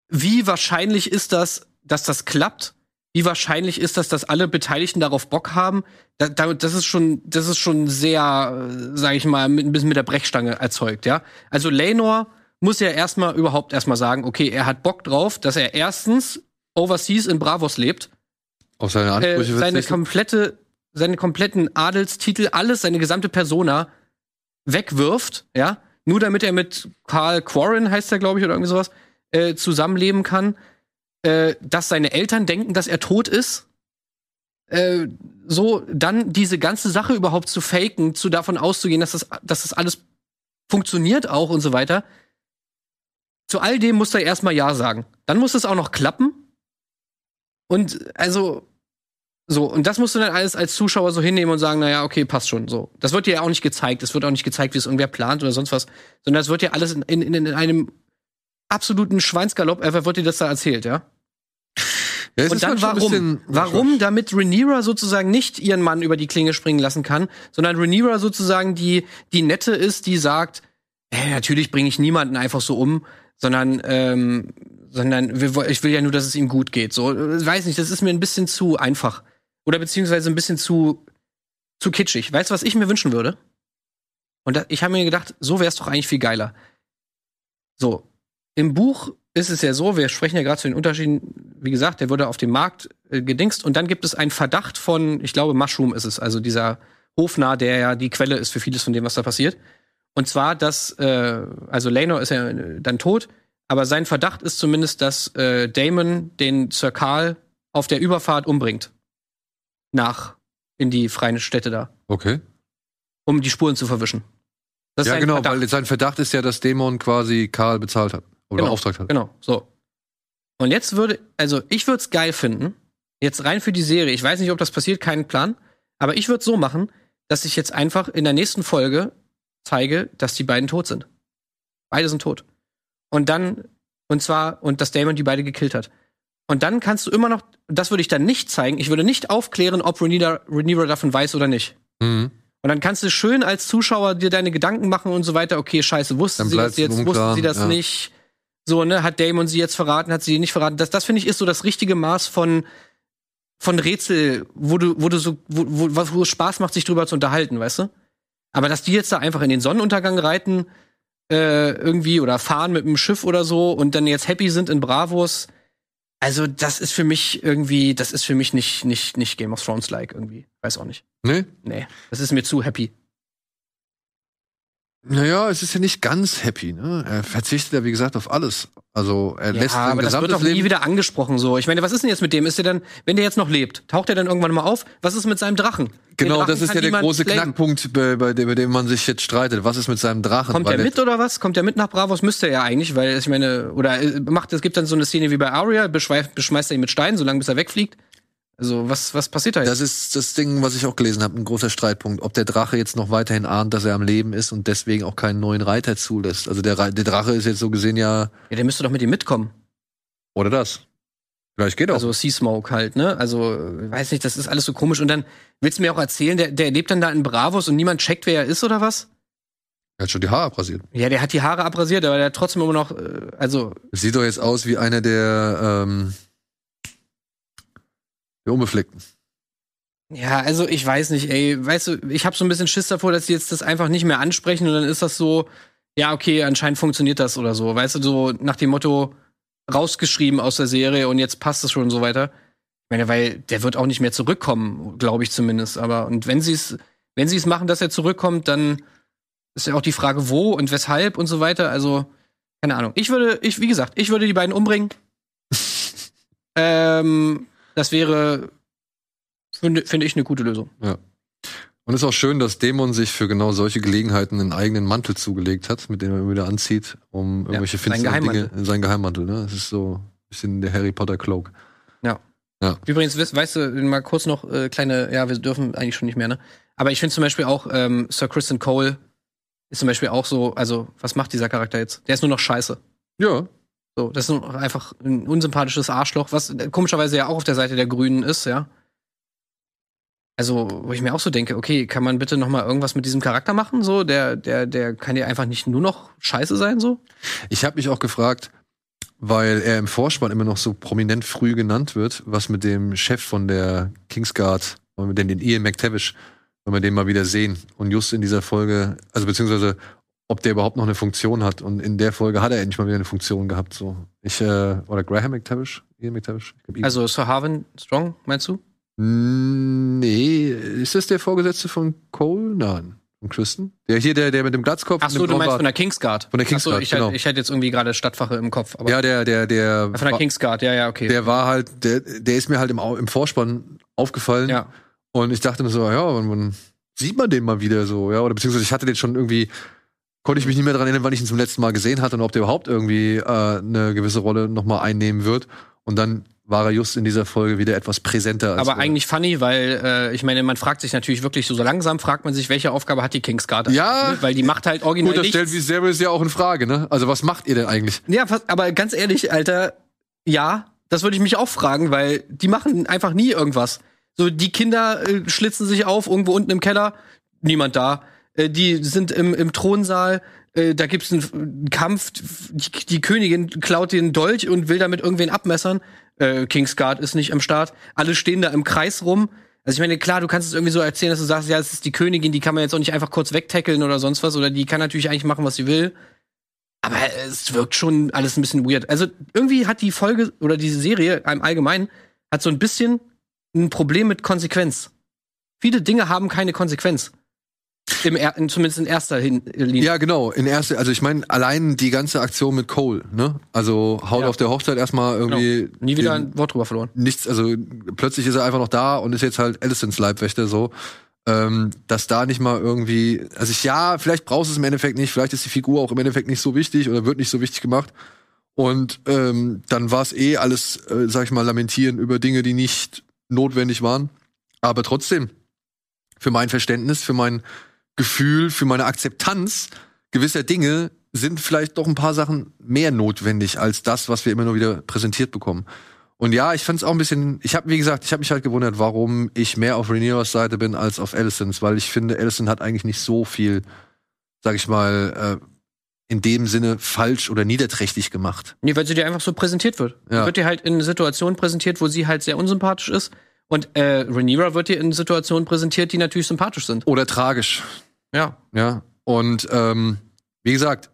wie wahrscheinlich ist das, dass das klappt? Wie wahrscheinlich ist das, dass alle Beteiligten darauf Bock haben? Da, da, das ist schon, das ist schon sehr, äh, sag ich mal, mit, ein bisschen mit der Brechstange erzeugt, ja. Also Lenor muss ja erstmal überhaupt erstmal sagen, okay, er hat Bock drauf, dass er erstens overseas in Bravos lebt. Auf seine Ansprüche äh, seine komplette, seine kompletten Adelstitel, alles, seine gesamte Persona wegwirft, ja, nur damit er mit Carl Quarren, heißt er, glaube ich, oder irgendwie sowas, äh, zusammenleben kann. Äh, dass seine Eltern denken, dass er tot ist. Äh, so, dann diese ganze Sache überhaupt zu faken, zu davon auszugehen, dass das, dass das alles funktioniert auch und so weiter zu all dem muss er erstmal Ja sagen. Dann muss es auch noch klappen. Und also, so, und das musst du dann alles als Zuschauer so hinnehmen und sagen, naja, okay, passt schon. So. Das wird dir ja auch nicht gezeigt. Es wird auch nicht gezeigt, wie es irgendwer plant oder sonst was. Sondern es wird dir alles in, in, in einem absoluten Schweinsgalopp, einfach wird dir das da erzählt, ja? ja und dann warum? Warum? Damit Rhaenyra sozusagen nicht ihren Mann über die Klinge springen lassen kann, sondern Rhaenyra sozusagen die, die Nette ist, die sagt, hey, natürlich bringe ich niemanden einfach so um, sondern ähm, sondern ich will ja nur, dass es ihm gut geht. So, ich weiß nicht, das ist mir ein bisschen zu einfach oder beziehungsweise ein bisschen zu zu kitschig. Weißt du, was ich mir wünschen würde? Und da, ich habe mir gedacht, so wäre es doch eigentlich viel geiler. So, im Buch ist es ja so, wir sprechen ja gerade zu den Unterschieden, wie gesagt, der wurde auf dem Markt äh, gedingst und dann gibt es einen Verdacht von, ich glaube, Mushroom ist es, also dieser Hofnarr, der ja die Quelle ist für vieles von dem, was da passiert. Und zwar, dass, äh, also Lenor ist ja dann tot, aber sein Verdacht ist zumindest, dass äh, Damon den Sir Karl auf der Überfahrt umbringt. Nach in die freien Städte da. Okay. Um die Spuren zu verwischen. Das ja, genau, Verdacht. weil sein Verdacht ist ja, dass Dämon quasi Karl bezahlt hat. Oder genau, beauftragt hat. Genau, so. Und jetzt würde, also ich würde es geil finden, jetzt rein für die Serie, ich weiß nicht, ob das passiert, keinen Plan, aber ich würde so machen, dass ich jetzt einfach in der nächsten Folge zeige, dass die beiden tot sind. Beide sind tot. Und dann, und zwar, und dass Damon die beide gekillt hat. Und dann kannst du immer noch, das würde ich dann nicht zeigen, ich würde nicht aufklären, ob Rhaenyra, davon weiß oder nicht. Mhm. Und dann kannst du schön als Zuschauer dir deine Gedanken machen und so weiter. Okay, scheiße, wusste sie das jetzt, wusste sie das ja. nicht? So, ne, hat Damon sie jetzt verraten, hat sie nicht verraten? Das, das finde ich ist so das richtige Maß von, von Rätsel, wo du, wo du so, wo, wo, wo es Spaß macht, sich drüber zu unterhalten, weißt du? Aber dass die jetzt da einfach in den Sonnenuntergang reiten, äh, irgendwie, oder fahren mit einem Schiff oder so und dann jetzt happy sind in Bravos, also das ist für mich irgendwie, das ist für mich nicht, nicht, nicht Game of Thrones-like irgendwie. Weiß auch nicht. Nee? Nee. Das ist mir zu happy. Naja, es ist ja nicht ganz happy, ne? Er verzichtet ja, wie gesagt, auf alles. Also er ja, lässt sein aber das wird doch nie wieder angesprochen so. Ich meine, was ist denn jetzt mit dem? Ist der dann, wenn der jetzt noch lebt, taucht er dann irgendwann mal auf? Was ist mit seinem Drachen? Genau, Drachen das ist ja der große claimen. Knackpunkt, bei, bei, dem, bei, dem man sich jetzt streitet. Was ist mit seinem Drachen? Kommt der mit oder was? Kommt der mit nach Bravos? Müsste er ja eigentlich, weil ich meine, oder äh, macht es gibt dann so eine Szene wie bei Arya, beschmeißt er ihn mit Steinen, solange bis er wegfliegt. Also, was, was passiert da jetzt? Das ist das Ding, was ich auch gelesen habe, ein großer Streitpunkt. Ob der Drache jetzt noch weiterhin ahnt, dass er am Leben ist und deswegen auch keinen neuen Reiter zulässt. Also, der, der Drache ist jetzt so gesehen ja. Ja, der müsste doch mit ihm mitkommen. Oder das. Vielleicht geht auch. Also, Sea Smoke halt, ne? Also, weiß nicht, das ist alles so komisch. Und dann willst du mir auch erzählen, der, der lebt dann da in Bravos und niemand checkt, wer er ist oder was? Er hat schon die Haare abrasiert. Ja, der hat die Haare abrasiert, aber der hat trotzdem immer noch, äh, also, sieht doch jetzt aus wie einer der, ähm, der Unbefleckten. ja, also ich weiß nicht, ey, weißt du, ich habe so ein bisschen Schiss davor, dass die jetzt das einfach nicht mehr ansprechen und dann ist das so, ja, okay, anscheinend funktioniert das oder so, weißt du, so nach dem Motto rausgeschrieben aus der Serie und jetzt passt es schon und so weiter. Ich meine, weil der wird auch nicht mehr zurückkommen, glaube ich zumindest, aber und wenn sie es wenn sie es machen, dass er zurückkommt, dann ist ja auch die Frage, wo und weshalb und so weiter. Also, keine Ahnung. Ich würde, ich, wie gesagt, ich würde die beiden umbringen. [laughs] ähm, das wäre, finde finde ich, eine gute Lösung. Und es ist auch schön, dass Dämon sich für genau solche Gelegenheiten einen eigenen Mantel zugelegt hat, mit dem er immer wieder anzieht, um irgendwelche sein finsteren Dinge, Geheimmantel. sein Geheimmantel, ne? Das ist so ein bisschen der Harry Potter Cloak. Übrigens, weißt, weißt du, mal kurz noch äh, kleine, ja, wir dürfen eigentlich schon nicht mehr, ne? Aber ich finde zum Beispiel auch, ähm, Sir Kristen Cole ist zum Beispiel auch so, also, was macht dieser Charakter jetzt? Der ist nur noch scheiße. Ja. So, das ist einfach ein unsympathisches Arschloch, was komischerweise ja auch auf der Seite der Grünen ist, ja. Also, wo ich mir auch so denke, okay, kann man bitte noch mal irgendwas mit diesem Charakter machen? So, der, der, der kann ja einfach nicht nur noch scheiße sein, so. Ich habe mich auch gefragt, weil er im Vorspann immer noch so prominent früh genannt wird, was mit dem Chef von der Kingsguard, wir den, den Ian McTavish, wenn wir den mal wieder sehen. Und just in dieser Folge, also beziehungsweise ob der überhaupt noch eine Funktion hat. Und in der Folge hat er endlich mal wieder eine Funktion gehabt. So. Ich, äh, oder Graham McTavish? Ian McTavish? Also, Sir Harvin Strong, meinst du? Mm, Nee, ist das der Vorgesetzte von Cole? Nein. Von Kristen? Der hier, der, der mit dem Glatzkopf Ach so, du meinst von der Kingsguard. Von der Ach so, Kingsguard, ich, genau. hätte, ich hätte jetzt irgendwie gerade Stadtwache im Kopf. Ja, der, der, der. von der Kingsguard, ja, ja, okay. Der war halt, der, der ist mir halt im, im Vorspann aufgefallen. ja. Und ich dachte mir so, ja, wann, wann sieht man den mal wieder so, ja? Oder beziehungsweise ich hatte den schon irgendwie, konnte ich mich nicht mehr daran erinnern, wann ich ihn zum letzten Mal gesehen hatte und ob der überhaupt irgendwie äh, eine gewisse Rolle nochmal einnehmen wird. Und dann war er just in dieser Folge wieder etwas präsenter. als Aber vorher. eigentlich funny, weil äh, ich meine, man fragt sich natürlich wirklich so, so langsam fragt man sich, welche Aufgabe hat die Kingsguard? Ja. Ne? Weil die macht halt original Gut, das nichts. stellt wie Service ja auch in Frage, ne? Also was macht ihr denn eigentlich? Ja, aber ganz ehrlich, Alter, ja, das würde ich mich auch fragen, weil die machen einfach nie irgendwas. So, die Kinder äh, schlitzen sich auf irgendwo unten im Keller, niemand da. Äh, die sind im, im Thronsaal, äh, da gibt's einen, einen Kampf, die, die Königin klaut den Dolch und will damit irgendwen abmessern. Äh, Kingsguard ist nicht am Start. Alle stehen da im Kreis rum. Also ich meine, klar, du kannst es irgendwie so erzählen, dass du sagst, ja, es ist die Königin, die kann man jetzt auch nicht einfach kurz wegtackeln oder sonst was, oder die kann natürlich eigentlich machen, was sie will. Aber es wirkt schon alles ein bisschen weird. Also irgendwie hat die Folge oder diese Serie im Allgemeinen hat so ein bisschen ein Problem mit Konsequenz. Viele Dinge haben keine Konsequenz. Im er in, zumindest in erster Linie. Ja, genau. In erster, also ich meine, allein die ganze Aktion mit Cole, ne? Also haut Ja. auf der Hochzeit erstmal irgendwie Genau. Nie wieder ein Wort drüber verloren. nichts, also plötzlich ist er einfach noch da und ist jetzt halt Alicents Leibwächter so. Ähm, dass da nicht mal irgendwie, also ich, ja, vielleicht brauchst du es im Endeffekt nicht, vielleicht ist die Figur auch im Endeffekt nicht so wichtig oder wird nicht so wichtig gemacht. Und ähm, dann war es eh alles, äh, sag ich mal, lamentieren über Dinge, die nicht notwendig waren. Aber trotzdem, für mein Verständnis, für mein Gefühl, für meine Akzeptanz gewisser Dinge sind vielleicht doch ein paar Sachen mehr notwendig als das, was wir immer nur wieder präsentiert bekommen. Und ja, ich fand es auch ein bisschen, ich habe, wie gesagt, ich habe mich halt gewundert, warum ich mehr auf Rhaenyras Seite bin als auf Alicents, weil ich finde, Alicent hat eigentlich nicht so viel, sag ich mal, äh, in dem Sinne falsch oder niederträchtig gemacht. Nee, weil sie dir einfach so präsentiert wird. Ja. Wird dir halt in Situationen präsentiert, wo sie halt sehr unsympathisch ist. Und äh, Rhaenyra wird dir in Situationen präsentiert, die natürlich sympathisch sind. Oder tragisch. Ja. Ja. Und ähm, wie gesagt,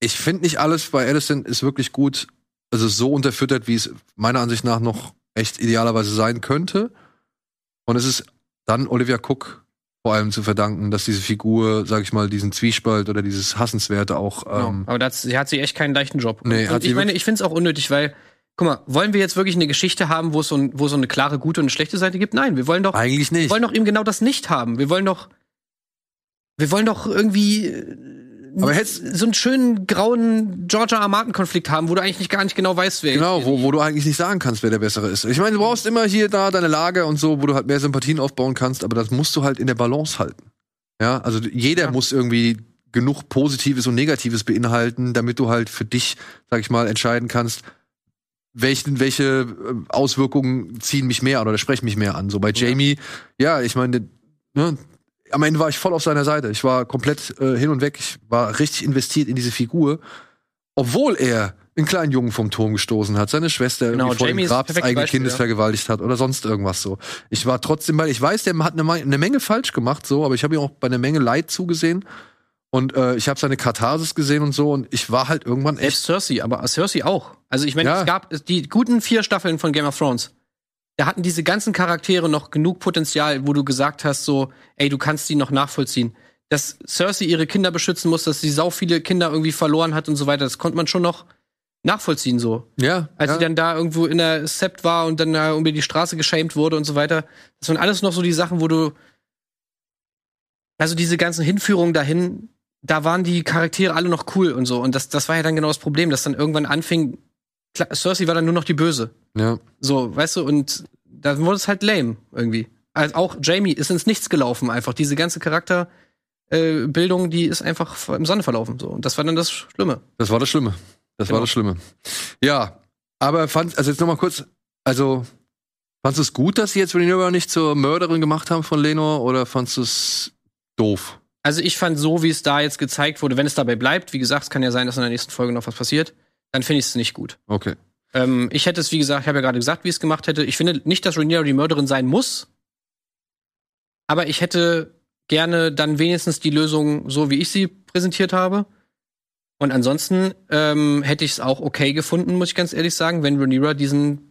ich finde nicht alles bei Alicent ist wirklich gut, also so unterfüttert, wie es meiner Ansicht nach noch echt idealerweise sein könnte. Und es ist dann Olivia Cook vor allem zu verdanken, dass diese Figur, sag ich mal, diesen Zwiespalt oder dieses Hassenswerte auch Genau. ähm, Aber das, sie hat sie echt keinen leichten Job. Nee, und ich meine, ich finde es auch unnötig, weil, guck mal, wollen wir jetzt wirklich eine Geschichte haben, wo es so, ein, wo so eine klare gute und eine schlechte Seite gibt? Nein, wir wollen doch, eigentlich wir nicht. wollen doch eben genau das nicht haben. Wir wollen doch, wir wollen doch irgendwie äh, Aber hätt's- so einen schönen grauen Georgia R. Martin Konflikt haben, wo du eigentlich nicht, gar nicht genau weißt, wer Genau, wo, wo du eigentlich nicht sagen kannst, wer der Bessere ist. Ich meine, du brauchst immer hier da deine Lage und so, wo du halt mehr Sympathien aufbauen kannst, aber das musst du halt in der Balance halten. Ja, also jeder Ja. muss irgendwie genug Positives und Negatives beinhalten, damit du halt für dich, sag ich mal, entscheiden kannst, welchen, welche äh, Auswirkungen ziehen mich mehr an oder sprechen mich mehr an. So bei Jamie, ja, ich meine, ne, am Ende war ich voll auf seiner Seite. Ich war komplett äh, hin und weg. Ich war richtig investiert in diese Figur, obwohl er einen kleinen Jungen vom Turm gestoßen hat, seine Schwester Genau, irgendwie vor Jamie dem Grab des eigenen Beispiel, Kindes ja. vergewaltigt hat oder sonst irgendwas so. Ich war trotzdem, weil ich weiß, der hat eine, eine Menge falsch gemacht, so, aber ich habe ihm auch bei einer Menge Leid zugesehen. Und äh, ich habe seine Katharsis gesehen und so und ich war halt irgendwann echt. Selbst Cersei, aber Cersei auch. Also ich meine, Ja. es gab die guten vier Staffeln von Game of Thrones. Da hatten diese ganzen Charaktere noch genug Potenzial, wo du gesagt hast, so, ey, du kannst die noch nachvollziehen. Dass Cersei ihre Kinder beschützen muss, dass sie sau viele Kinder irgendwie verloren hat und so weiter, das konnte man schon noch nachvollziehen, so. Ja, Als ja. sie dann da irgendwo in der Sept war und dann da über die Straße geschämt wurde und so weiter. Das waren alles noch so die Sachen, wo du. Also diese ganzen Hinführungen dahin, da waren die Charaktere alle noch cool und so. Und das, das war ja dann genau das Problem, dass dann irgendwann anfing. Klar, Cersei war dann nur noch die Böse. ja. So, weißt du, und dann wurde es halt lame irgendwie. Also auch Jamie ist ins Nichts gelaufen einfach. Diese ganze Charakterbildung, äh, die ist einfach im Sande verlaufen. So. Und das war dann das Schlimme. Das war das Schlimme. Das Genau. war das Schlimme. Ja, aber fand, also jetzt noch mal kurz, also fandst du es gut, dass sie jetzt Rhaenyra nicht zur Mörderin gemacht haben von Lenor oder fandst du es doof? Also ich fand so, wie es da jetzt gezeigt wurde, wenn es dabei bleibt, wie gesagt, es kann ja sein, dass in der nächsten Folge noch was passiert, dann finde ich es nicht gut. Okay. Ähm, ich hätte es, wie gesagt, ich habe ja gerade gesagt, wie ich es gemacht hätte. Ich finde nicht, dass Rhaenyra die Mörderin sein muss, aber ich hätte gerne dann wenigstens die Lösung so, wie ich sie präsentiert habe. Und ansonsten ähm, hätte ich es auch okay gefunden, muss ich ganz ehrlich sagen, wenn Rhaenyra diesen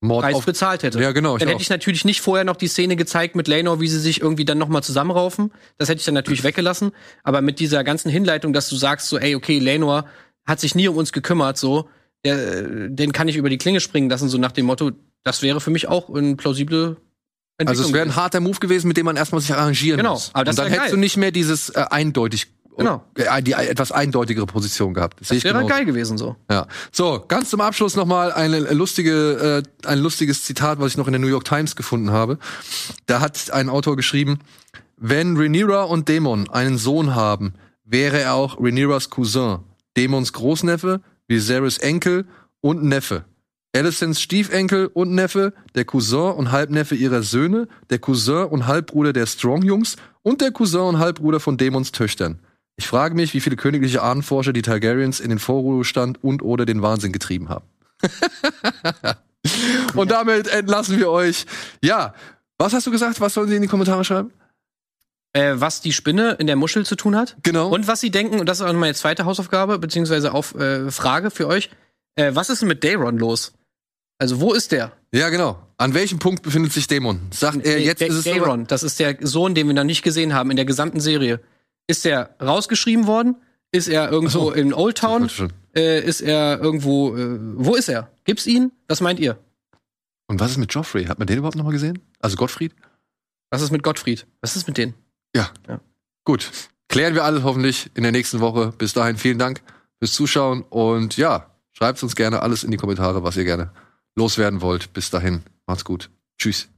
Mord Preis bezahlt hätte. Ja, genau. Ich Dann auch. hätte ich natürlich nicht vorher noch die Szene gezeigt mit Lenor, wie sie sich irgendwie dann nochmal zusammenraufen. Das hätte ich dann natürlich [clears throat] weggelassen. Aber mit dieser ganzen Hinleitung, dass du sagst so, ey, okay, Lenor hat sich nie um uns gekümmert, so, der, den kann ich über die Klinge springen lassen, so nach dem Motto, das wäre für mich auch eine plausible Entwicklung. also es wäre ein harter Move gewesen, mit dem man erstmal sich arrangieren Genau, muss. aber das Und dann hättest geil. du nicht mehr dieses äh, eindeutig Genau. äh, die etwas eindeutigere Position gehabt. Das, das wäre geil gewesen, so. Ja. So, ganz zum Abschluss nochmal eine lustige, äh, ein lustiges Zitat, was ich noch in der New York Times gefunden habe. Da hat ein Autor geschrieben, wenn Rhaenyra und Daemon einen Sohn haben, wäre er auch Rhaenyras Cousin, Daemons Großneffe, Viserys Enkel und Neffe. Alicents Stiefenkel und Neffe, der Cousin und Halbneffe ihrer Söhne, der Cousin und Halbbruder der Strong-Jungs und der Cousin und Halbbruder von Daemons Töchtern. Ich frage mich, wie viele königliche Ahnenforscher die Targaryens in den Vorruhestand und oder den Wahnsinn getrieben haben. [laughs] und damit entlassen wir euch. Ja, was hast du gesagt? Was sollen sie in die Kommentare schreiben? Äh, was die Spinne in der Muschel zu tun hat. Genau. Und was sie denken, und das ist auch meine zweite Hausaufgabe, beziehungsweise auf äh, Frage für euch, äh, was ist denn mit Dayron los? Also, wo ist der? ja, genau. An welchem Punkt befindet sich Dämon? Sagt er, Nee, jetzt Da- ist es so. Daeron, das ist der Sohn, den wir noch nicht gesehen haben in der gesamten Serie. Ist er rausgeschrieben worden? Ist er irgendwo so. in Old Town? Äh, ist er irgendwo, äh, wo ist er? Gibt's ihn? Was meint ihr? Und was ist mit Joffrey? Hat man den überhaupt noch mal gesehen? Also Gottfried? Was ist mit Gottfried? Was ist mit denen? Ja. Ja. Gut. Klären wir alles hoffentlich in der nächsten Woche. Bis dahin vielen Dank fürs Zuschauen und ja, schreibt uns gerne alles in die Kommentare, was ihr gerne loswerden wollt. Bis dahin, macht's gut. Tschüss.